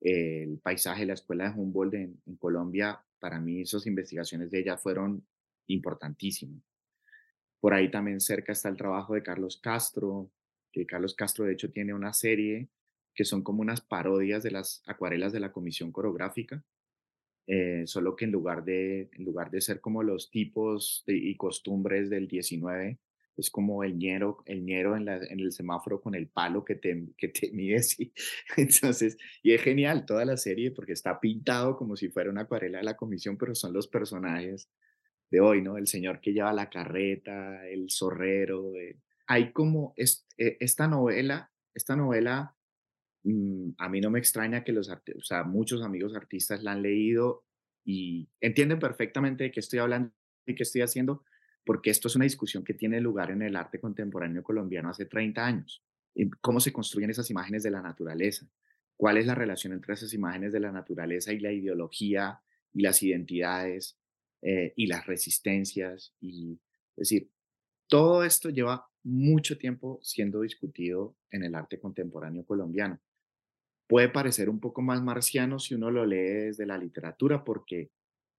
el paisaje de la escuela de Humboldt en, Colombia. Para mí, esas investigaciones de ella fueron importantísimas. Por ahí también cerca está el trabajo de Carlos Castro, que Carlos Castro de hecho tiene una serie que son como unas parodias de las acuarelas de la comisión coreográfica, eh, solo que en lugar, de, en lugar de ser como los tipos y costumbres del 19, es como el ñero, el ñero en, la, el semáforo con el palo que te, que te mides. Y, entonces, y es genial toda la serie porque está pintado como si fuera una acuarela de la comisión, pero son los personajes de hoy, ¿no? El señor que lleva la carreta, el zorrero. Hay como es, e, esta novela, esta novela, mm, a mí no me extraña que los, o sea, muchos amigos artistas la han leído y entienden perfectamente de qué estoy hablando y qué estoy haciendo, porque esto es una discusión que tiene lugar en el arte contemporáneo colombiano hace 30 años. ¿Cómo se construyen esas imágenes de la naturaleza? ¿Cuál es la relación entre esas imágenes de la naturaleza y la ideología y las identidades? Eh, y las resistencias. Y, es decir, todo esto lleva mucho tiempo siendo discutido en el arte contemporáneo colombiano. Puede parecer un poco más marciano si uno lo lee desde la literatura, porque,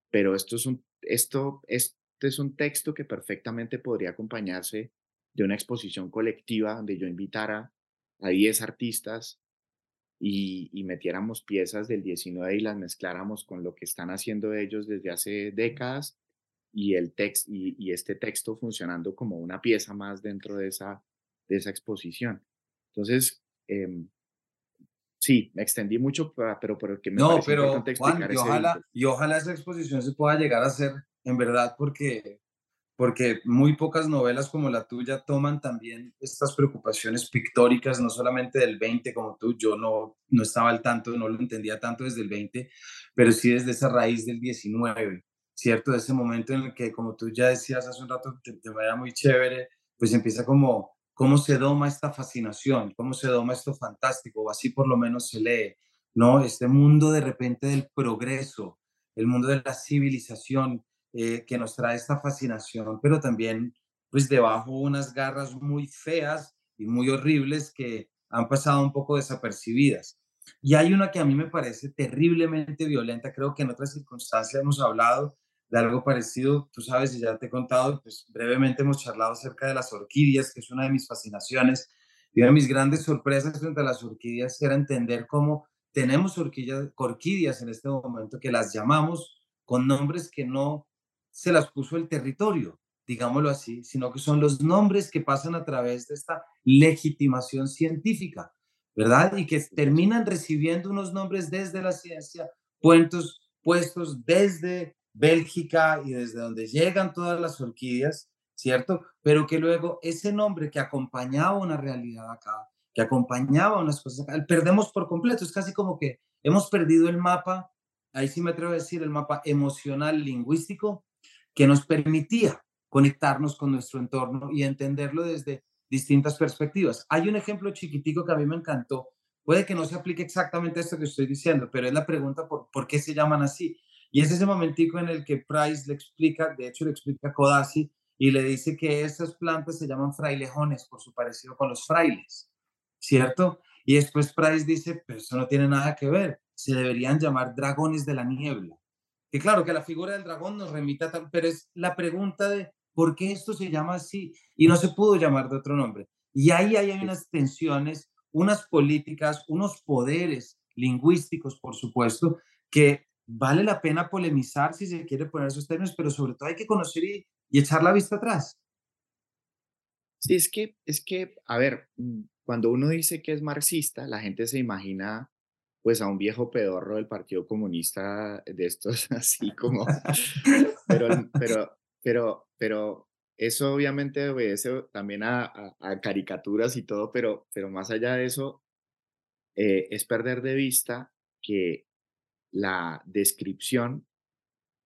pero esto es esto, este es un texto que perfectamente podría acompañarse de una exposición colectiva donde yo invitara a 10 artistas y, metiéramos piezas del 19 y las mezcláramos con lo que están haciendo ellos desde hace décadas y, el text, y, este texto funcionando como una pieza más dentro de esa, de esa exposición. Entonces, em, sí, me extendí mucho, pero porque me no, pero, Juan, y ojalá, y ojalá esa exposición se pueda llegar a hacer en verdad porque porque muy pocas novelas como la tuya toman también estas preocupaciones pictóricas, no solamente del 20 como tú, yo no, no estaba al tanto, no lo entendía tanto desde el 20, pero sí desde esa raíz del 19, ¿cierto? De ese momento en el que, como tú ya decías hace un rato, de manera muy chévere, pues empieza como cómo se doma esta fascinación, cómo se doma esto fantástico, o así por lo menos se lee, ¿no? Este mundo de repente del progreso, el mundo de la civilización, eh, que nos trae esta fascinación, pero también pues debajo unas garras muy feas y muy horribles que han pasado un poco desapercibidas. Y hay una que a mí me parece terriblemente violenta, creo que en otras circunstancias hemos hablado, de algo parecido. Tú sabes, y ya te he contado, pues brevemente hemos charlado acerca de las orquídeas, que es una de mis fascinaciones. Y una de mis grandes sorpresas frente a las orquídeas era entender cómo tenemos orquídeas, orquídeas en este momento que las llamamos con nombres que no se las puso el territorio, digámoslo así, sino que son los nombres que pasan a través de esta legitimación científica, ¿verdad? Y que terminan recibiendo unos nombres desde la ciencia, puestos, puestos desde Bélgica y desde donde llegan todas las orquídeas, ¿cierto? Pero que luego ese nombre que acompañaba una realidad acá, que acompañaba unas cosas acá, perdemos por completo. Es casi como que hemos perdido el mapa, ahí sí me atrevo a decir, el mapa emocional lingüístico que nos permitía conectarnos con nuestro entorno y entenderlo desde distintas perspectivas. Hay un ejemplo chiquitico que a mí me encantó. Puede que no se aplique exactamente esto que estoy diciendo, pero es la pregunta por, por qué se llaman así. Y es ese momentico en el que Price le explica, de hecho le explica a Kodasi, y le dice que esas plantas se llaman frailejones por su parecido con los frailes, ¿cierto? Y después Price dice, pero eso no tiene nada que ver, se deberían llamar dragones de la niebla. Que claro, que la figura del dragón nos remita, tal, pero es la pregunta de por qué esto se llama así y no se pudo llamar de otro nombre. Y ahí hay unas tensiones, unas políticas, unos poderes lingüísticos, por supuesto, que vale la pena polemizar si se quiere poner esos términos, pero sobre todo hay que conocer y, echar la vista atrás. Sí, es que, es que, a ver, mm, cuando uno dice que es marxista, la gente se imagina pues a un viejo pedorro del Partido Comunista de estos así como, pero, pero, pero, pero eso obviamente obedece también a, caricaturas y todo, pero, pero más allá de eso, eh, es perder de vista que la descripción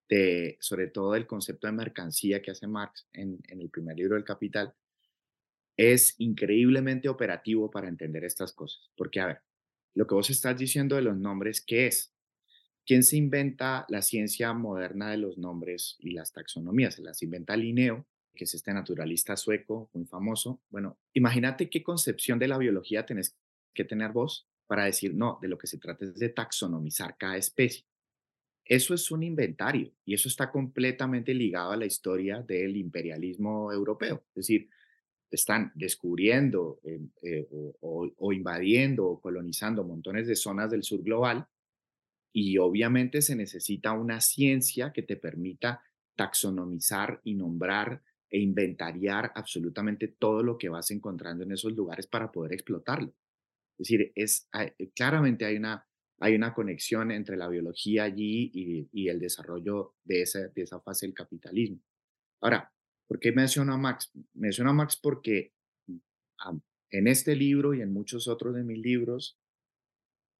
de, sobre todo del concepto de mercancía que hace Marx en, el primer libro del Capital, es increíblemente operativo para entender estas cosas. Porque, a ver, lo que vos estás diciendo de los nombres, ¿qué es? ¿Quién se inventa la ciencia moderna de los nombres y las taxonomías? Se las inventa Linneo, que es este naturalista sueco muy famoso. Bueno, imagínate qué concepción de la biología tenés que tener vos para decir, no, de lo que se trata es de taxonomizar cada especie. Eso es un inventario y eso está completamente ligado a la historia del imperialismo europeo. Es decir, están descubriendo eh, eh, o, invadiendo o colonizando montones de zonas del sur global y obviamente se necesita una ciencia que te permita taxonomizar y nombrar e inventariar absolutamente todo lo que vas encontrando en esos lugares para poder explotarlo. Es decir, es, eh, claramente hay una, hay una conexión entre la biología allí y, el desarrollo de esa, de esa fase del capitalismo. Ahora, ¿por qué menciono a Marx? Menciono a Marx porque mm, en este libro y en muchos otros de mis libros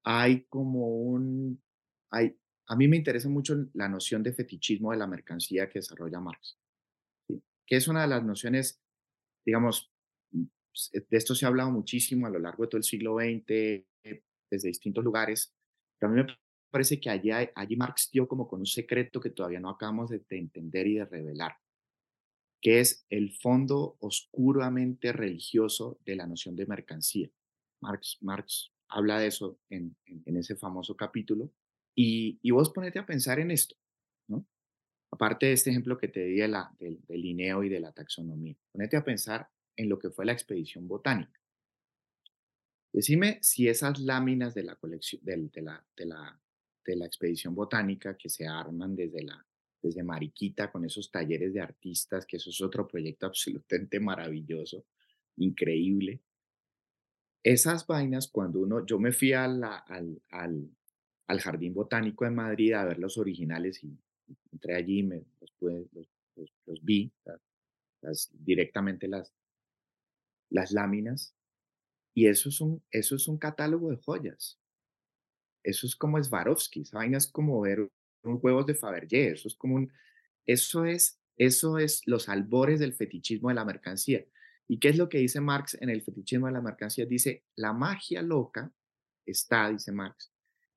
hay como un... Hay, a mí me interesa mucho la noción de fetichismo de la mercancía que desarrolla Marx, que es una de las nociones, digamos, eh, de esto se ha hablado muchísimo a lo largo de todo el siglo XX, desde distintos lugares, pero a mí me parece que allí, allí Marx dio como con un secreto que todavía no acabamos de, entender y de revelar, que es el fondo oscuramente religioso de la noción de mercancía. Marx, Marx habla de eso en, en, ese famoso capítulo, y, y, vos ponete a pensar en esto, ¿no? Aparte de este ejemplo que te di de la, del, del lineo y de la taxonomía, ponete a pensar en lo que fue la expedición botánica. Decime si esas láminas de la colección, de, la, de, la, de la expedición botánica que se arman desde, la, desde Mariquita con esos talleres de artistas, que eso es otro proyecto absolutamente maravilloso, increíble. Esas vainas, cuando uno, yo me fui al, al, al, Jardín Botánico de Madrid a ver los originales y entré allí y me, los, los, vi, las, directamente las, las láminas, y eso es un, eso es un catálogo de joyas. Eso es como Swarovski, esa vaina es como ver huevos de Fabergé, eso es como un, eso es, eso es los albores del fetichismo de la mercancía. ¿Y qué es lo que dice Marx en el fetichismo de la mercancía? Dice, la magia loca está, dice Marx,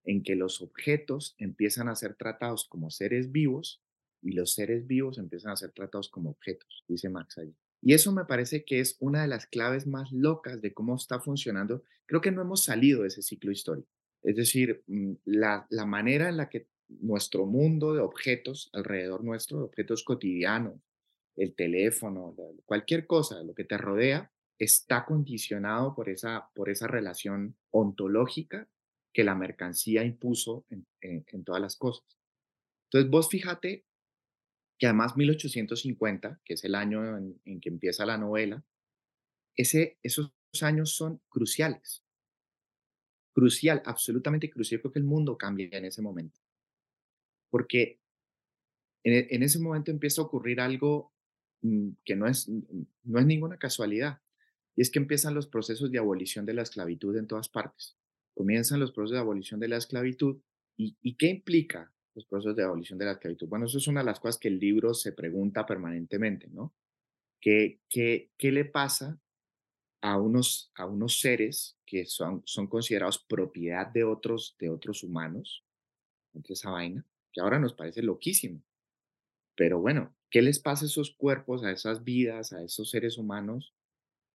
en que los objetos empiezan a ser tratados como seres vivos y los seres vivos empiezan a ser tratados como objetos, dice Marx allí. Y eso me parece que es una de las claves más locas de cómo está funcionando. Creo que no hemos salido de ese ciclo histórico. Es decir, mm, la, la manera en la que nuestro mundo de objetos alrededor nuestro, de objetos cotidianos, el teléfono, cualquier cosa, lo que te rodea, está condicionado por esa, por esa relación ontológica que la mercancía impuso en, todas las cosas. Entonces, vos fíjate que además 1850, que es el año en, en que empieza la novela, ese, esos años son cruciales. Crucial, absolutamente crucial. Creo que el mundo cambia en ese momento. Porque en, en ese momento empieza a ocurrir algo mm, que no es, no es ninguna casualidad. Y es que empiezan los procesos de abolición de la esclavitud en todas partes. Comienzan los procesos de abolición de la esclavitud. ¿Y, y qué implica los procesos de abolición de la esclavitud? Bueno, eso es una de las cosas que el libro se pregunta permanentemente, ¿no? ¿Qué, qué, qué le pasa a unos, a unos seres que son, son considerados propiedad de otros, de otros humanos, entre esa vaina, que ahora nos parece loquísimo. Pero bueno, ¿qué les pasa a esos cuerpos, a esas vidas, a esos seres humanos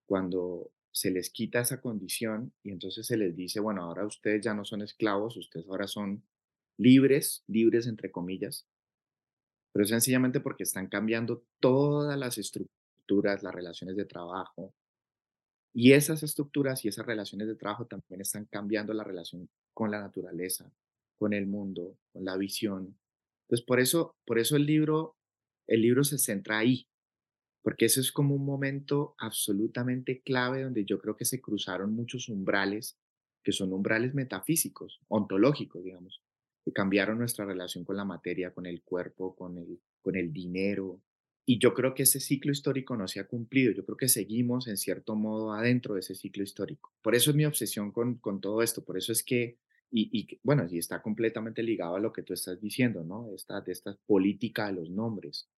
cuando se les quita esa condición y entonces se les dice, bueno, ahora ustedes ya no son esclavos, ustedes ahora son libres, libres entre comillas, pero sencillamente porque están cambiando todas las estructuras, las relaciones de trabajo, y esas estructuras y esas relaciones de trabajo también están cambiando la relación con la naturaleza, con el mundo, con la visión. Entonces, por eso, por eso el libro, el libro se centra ahí, porque ese es como un momento absolutamente clave donde yo creo que se cruzaron muchos umbrales, que son umbrales metafísicos, ontológicos, digamos, que cambiaron nuestra relación con la materia, con el cuerpo, con el, con el dinero, y yo creo que ese ciclo histórico no se ha cumplido. Yo creo que seguimos en cierto modo adentro de ese ciclo histórico. Por eso es mi obsesión con, con todo esto. Por eso es que, y, bueno, y está completamente ligado a lo que tú estás diciendo, ¿no? Esta, de esta política de los nombres.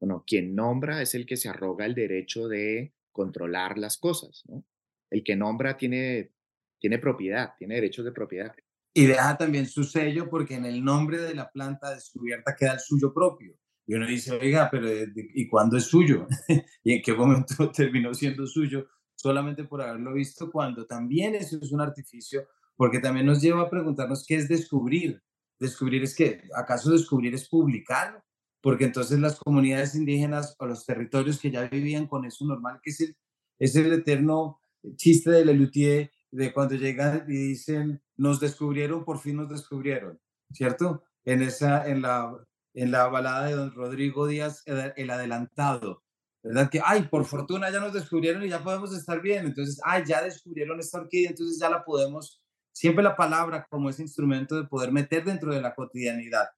Bueno, quien nombra es el que se arroga el derecho de controlar las cosas, ¿no? El que nombra tiene, tiene propiedad, tiene derechos de propiedad. Y deja también su sello porque en el nombre de la planta descubierta queda el suyo propio. Y uno dice, oiga, pero ¿y cuándo es suyo? ¿Y en qué momento terminó siendo suyo? Solamente por haberlo visto, cuando también eso es un artificio, porque también nos lleva a preguntarnos qué es descubrir. Descubrir es que, ¿acaso descubrir es publicar? Porque entonces las comunidades indígenas o los territorios que ya vivían con eso normal, que es el, es el eterno chiste de Lelutier, de cuando llegan y dicen, nos descubrieron, por fin nos descubrieron, ¿cierto? En, esa, en la en la balada de don Rodrigo Díaz, el adelantado, ¿verdad? Que, ay, por fortuna ya nos descubrieron y ya podemos estar bien. Entonces, ay, ya descubrieron esta orquídea, entonces ya la podemos, siempre la palabra como ese instrumento de poder meter dentro de la cotidianidad.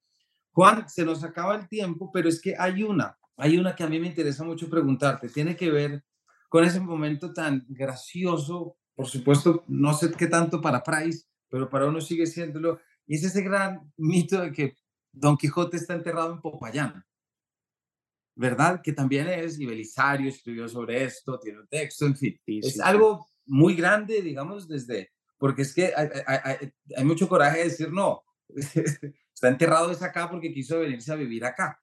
Juan, se nos acaba el tiempo, pero es que hay una, hay una que a mí me interesa mucho preguntarte, tiene que ver con ese momento tan gracioso, por supuesto, no sé qué tanto para Price, pero para uno sigue siéndolo, y es ese gran mito de que Don Quijote está enterrado en Popayán, ¿verdad? Que también es, y Belisario escribió sobre esto, tiene un texto, en fin. es algo muy grande, digamos, desde, porque es que hay, mucho coraje de decir, no, está enterrado es acá porque quiso venirse a vivir acá.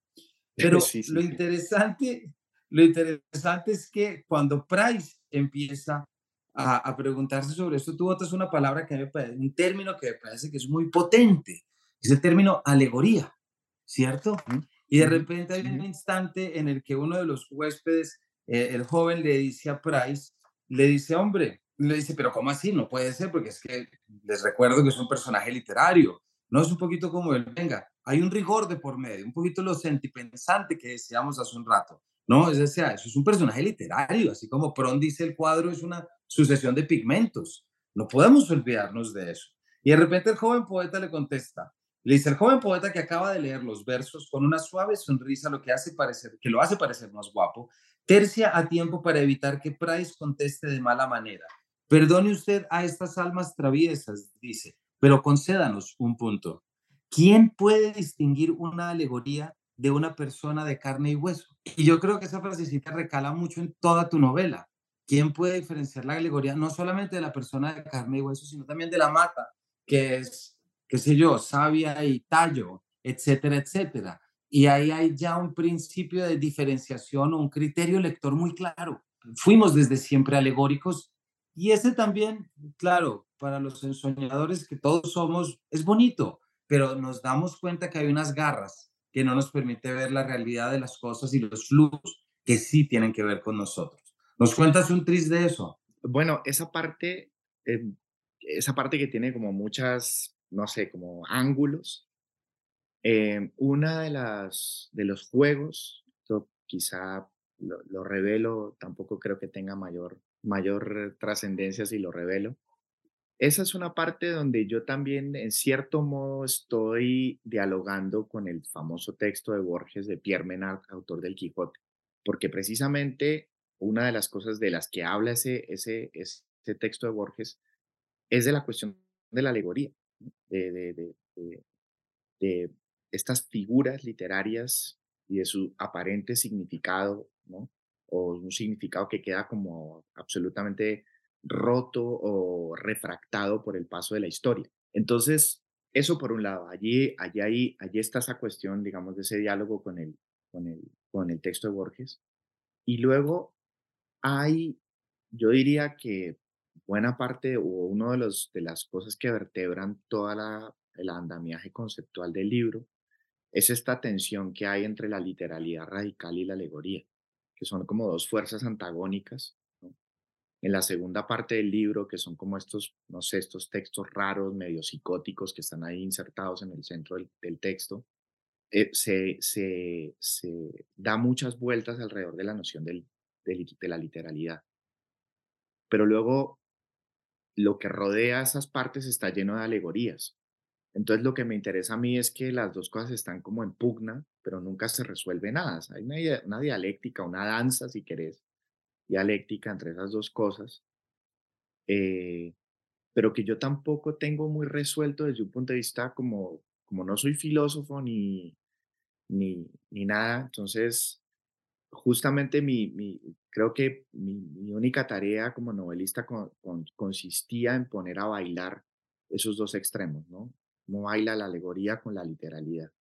Pero lo interesante, lo interesante es que cuando Price empieza a, a, preguntarse sobre esto, tú botas una palabra que me parece, un término que me parece que es muy potente, es el término alegoría, ¿cierto? Y de repente hay un instante en el que uno de los huéspedes, eh, el joven, le dice a Price, le dice, hombre, le dice, pero ¿cómo así? No puede ser, porque es que les recuerdo que es un personaje literario, no es un poquito como él, venga, hay un rigor de por medio, un poquito lo sentipensante que decíamos hace un rato, ¿no? Es decir, eso es un personaje literario, así como Pron dice el cuadro es una sucesión de pigmentos, no podemos olvidarnos de eso. Y de repente el joven poeta le contesta, le dice el joven poeta que acaba de leer los versos con una suave sonrisa, lo que hace parecer, que lo hace parecer más guapo, tercia a tiempo para evitar que Price conteste de mala manera. Perdone usted a estas almas traviesas, dice, pero concédanos un punto. ¿Quién puede distinguir una alegoría de una persona de carne y hueso? Y yo creo que esa frasecita recala mucho en toda tu novela. ¿Quién puede diferenciar la alegoría no solamente de la persona de carne y hueso, sino también de la mata, que es qué sé yo, savia y tallo, etcétera, etcétera. Y ahí hay ya un principio de diferenciación o un criterio lector muy claro. Fuimos desde siempre alegóricos y ese también, claro, para los ensoñadores que todos somos, es bonito. pero nos damos cuenta que hay unas garras que no nos permite ver la realidad de las cosas y los flujos que sí tienen que ver con nosotros. ¿Nos cuentas un tris de eso? Bueno, esa parte, em, esa parte que tiene como muchas, no sé, como ángulos. Eh, una de las de los juegos, quizá lo, lo, revelo, tampoco creo que tenga mayor, mayor trascendencia si lo revelo. Esa es una parte donde yo también, en cierto modo, estoy dialogando con el famoso texto de Borges de Pierre Menard, autor del Quijote, porque precisamente una de las cosas de las que habla ese, ese, ese texto de Borges es de la cuestión de la alegoría, de, de, de, estas figuras literarias y de su aparente significado, ¿no? O un significado que queda como absolutamente roto o refractado por el paso de la historia. Entonces, eso por un lado, allí, allí, allí está esa cuestión, digamos, de ese diálogo con el, con el, con el texto de Borges. Y luego hay, yo diría que buena parte o uno de, los, de las cosas que vertebran toda la, el andamiaje conceptual del libro es esta tensión que hay entre la literalidad radical y la alegoría, que son como dos fuerzas antagónicas. En la segunda parte del libro, que son como estos, no sé, estos textos raros, medio psicóticos que están ahí insertados en el centro del, texto, eh, se, se, se, da muchas vueltas alrededor de la noción del, de, la literalidad. Pero luego lo que rodea esas partes está lleno de alegorías. Entonces lo que me interesa a mí es que las dos cosas están como en pugna, pero nunca se resuelve nada. Hay una, dialéctica, una danza, si querés, dialéctica entre esas dos cosas, eh, pero que yo tampoco tengo muy resuelto desde un punto de vista como, como no soy filósofo ni, ni, ni nada, entonces justamente mi, creo que mi, única tarea como novelista consistía en poner a bailar esos dos extremos, ¿no? Cómo baila la alegoría con la literalidad.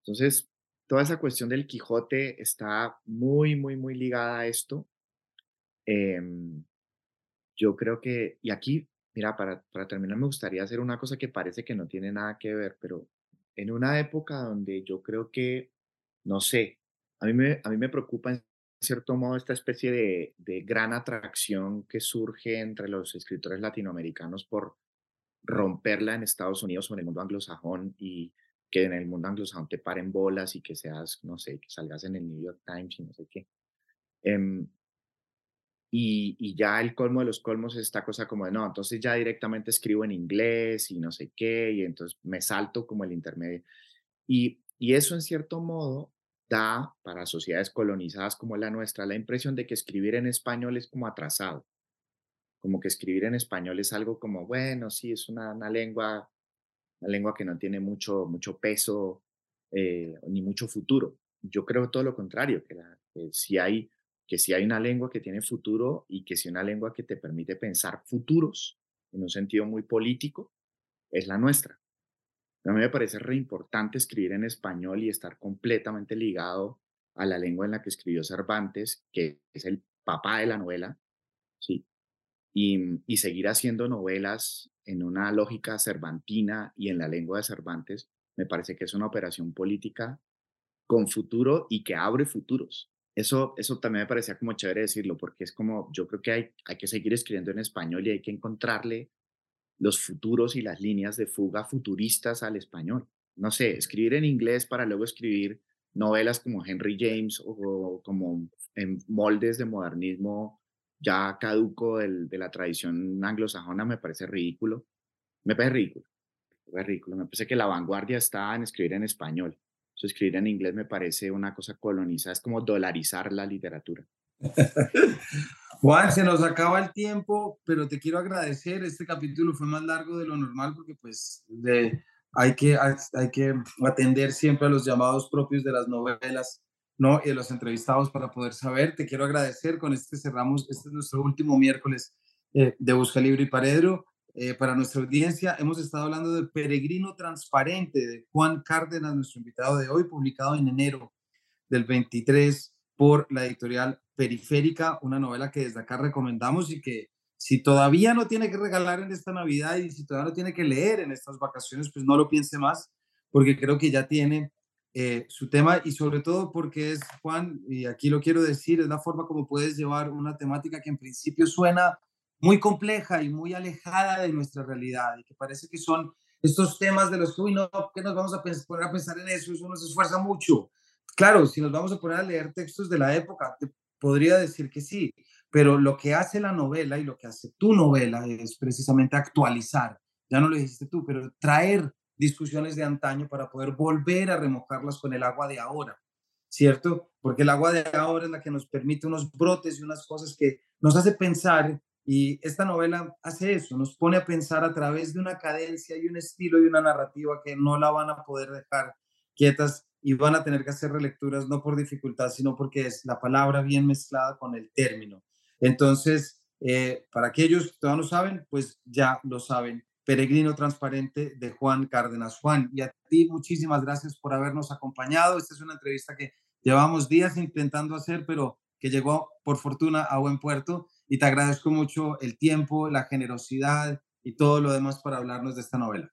Entonces, toda esa cuestión del Quijote está muy, muy, muy ligada a esto. Em, yo creo que, y aquí, mira, para, para terminar, me gustaría hacer una cosa que parece que no tiene nada que ver, pero en una época donde yo creo que, no sé, a mí me, a mí me preocupa en cierto modo esta especie de, de gran atracción que surge entre los escritores latinoamericanos por romperla en Estados Unidos o en el mundo anglosajón y que en el mundo anglosajón te paren bolas y que seas, no sé, que salgas en el New York Times y no sé qué. Em, y, y, ya el colmo de los colmos es esta cosa como de, no, entonces ya directamente escribo en inglés y no sé qué, y entonces me salto como el intermedio. Y, y eso en cierto modo da para sociedades colonizadas como la nuestra la impresión de que escribir en español es como atrasado, como que escribir en español es algo como, bueno, sí, es una, una lengua, una lengua que no tiene mucho, mucho peso eh, ni mucho futuro. Yo creo todo lo contrario, que, si hay, que si hay una lengua que tiene futuro y que si una lengua que te permite pensar futuros en un sentido muy político, es la nuestra. A mí me parece re importante escribir en español y estar completamente ligado a la lengua en la que escribió Cervantes, que es el papá de la novela, ¿sí? Y, y seguir haciendo novelas en una lógica cervantina y en la lengua de Cervantes, me parece que es una operación política con futuro y que abre futuros. Eso, eso también me parecía como chévere decirlo, porque es como, yo creo que hay, hay que seguir escribiendo en español y hay que encontrarle los futuros y las líneas de fuga futuristas al español. No sé, escribir en inglés para luego escribir novelas como Henry James o, como en moldes de modernismo ya caduco de la tradición anglosajona me parece ridículo. Me parece ridículo. Me parece ridículo. Me parece que la vanguardia está en escribir en español. escribir en inglés me parece una cosa colonizada, es como dolarizar la literatura. Juan, se nos acaba el tiempo, pero te quiero agradecer. Este capítulo fue más largo de lo normal porque pues hay, que, hay, que atender siempre a los llamados propios de las novelas ¿no? y de los entrevistados para poder saber. Te quiero agradecer. Con este cerramos, este es nuestro último miércoles eh, de Busca Libre y Paredro. Eh, para nuestra audiencia, hemos estado hablando de Peregrino Transparente de Juan Cárdenas, nuestro invitado de hoy, publicado en enero del 23 por la editorial Periférica, una novela que desde acá recomendamos y que si todavía no tiene que regalar en esta Navidad y si todavía no tiene que leer en estas vacaciones, pues no lo piense más, porque creo que ya tiene eh, su tema y sobre todo porque es, Juan, y aquí lo quiero decir, es la forma como puedes llevar una temática que en principio suena muy compleja y muy alejada de nuestra realidad y que parece que son estos temas de los que, uy, no, que nos vamos a poner a pensar en eso, eso nos esfuerza mucho. Claro, si nos vamos a poner a leer textos de la época, te podría decir que sí, pero lo que hace la novela y lo que hace tu novela es precisamente actualizar, ya no lo dijiste tú, pero traer discusiones de antaño para poder volver a remojarlas con el agua de ahora, ¿cierto? Porque el agua de ahora es la que nos permite unos brotes y unas cosas que nos hace pensar y esta novela hace eso, nos pone a pensar a través de una cadencia y un estilo y una narrativa que no la van a poder dejar quietas y van a tener que hacer relecturas no por dificultad, sino porque es la palabra bien mezclada con el término. Entonces, eh, para aquellos que todavía no saben, pues ya lo saben. Peregrino Transparente de Juan Cárdenas. Juan, y a ti muchísimas gracias por habernos acompañado. Esta es una entrevista que llevamos días intentando hacer, pero que llegó por fortuna a buen puerto y te agradezco mucho el tiempo, la generosidad y todo lo demás para hablarnos de esta novela.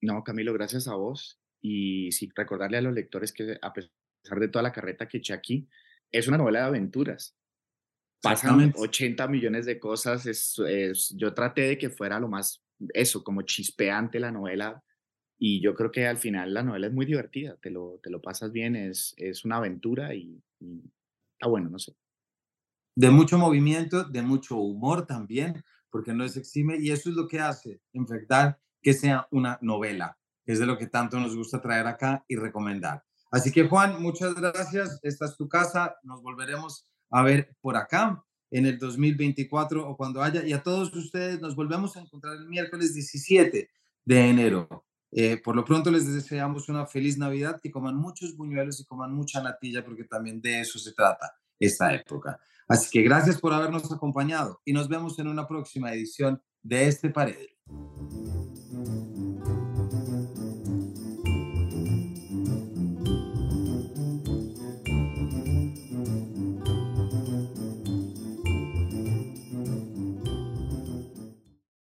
No, Camilo, gracias a vos. Y sí, recordarle a los lectores que a pesar de toda la carreta que eché aquí, es una novela de aventuras. Pasan 80 millones de cosas. Es, es, yo traté de que fuera lo más, eso, como chispeante la novela. Y yo creo que al final la novela es muy divertida. Te lo, te lo pasas bien, es, es una aventura y, y está bueno, no sé de mucho movimiento, de mucho humor también, porque no es exime, y eso es lo que hace, en verdad, que sea una novela, es de lo que tanto nos gusta traer acá y recomendar. Así que Juan, muchas gracias, esta es tu casa, nos volveremos a ver por acá en el 2024 o cuando haya, y a todos ustedes nos volvemos a encontrar el miércoles 17 de enero. Eh, por lo pronto les deseamos una feliz Navidad, que coman muchos buñuelos y coman mucha natilla, porque también de eso se trata esta época. Así que gracias por habernos acompañado y nos vemos en una próxima edición de este Paredro.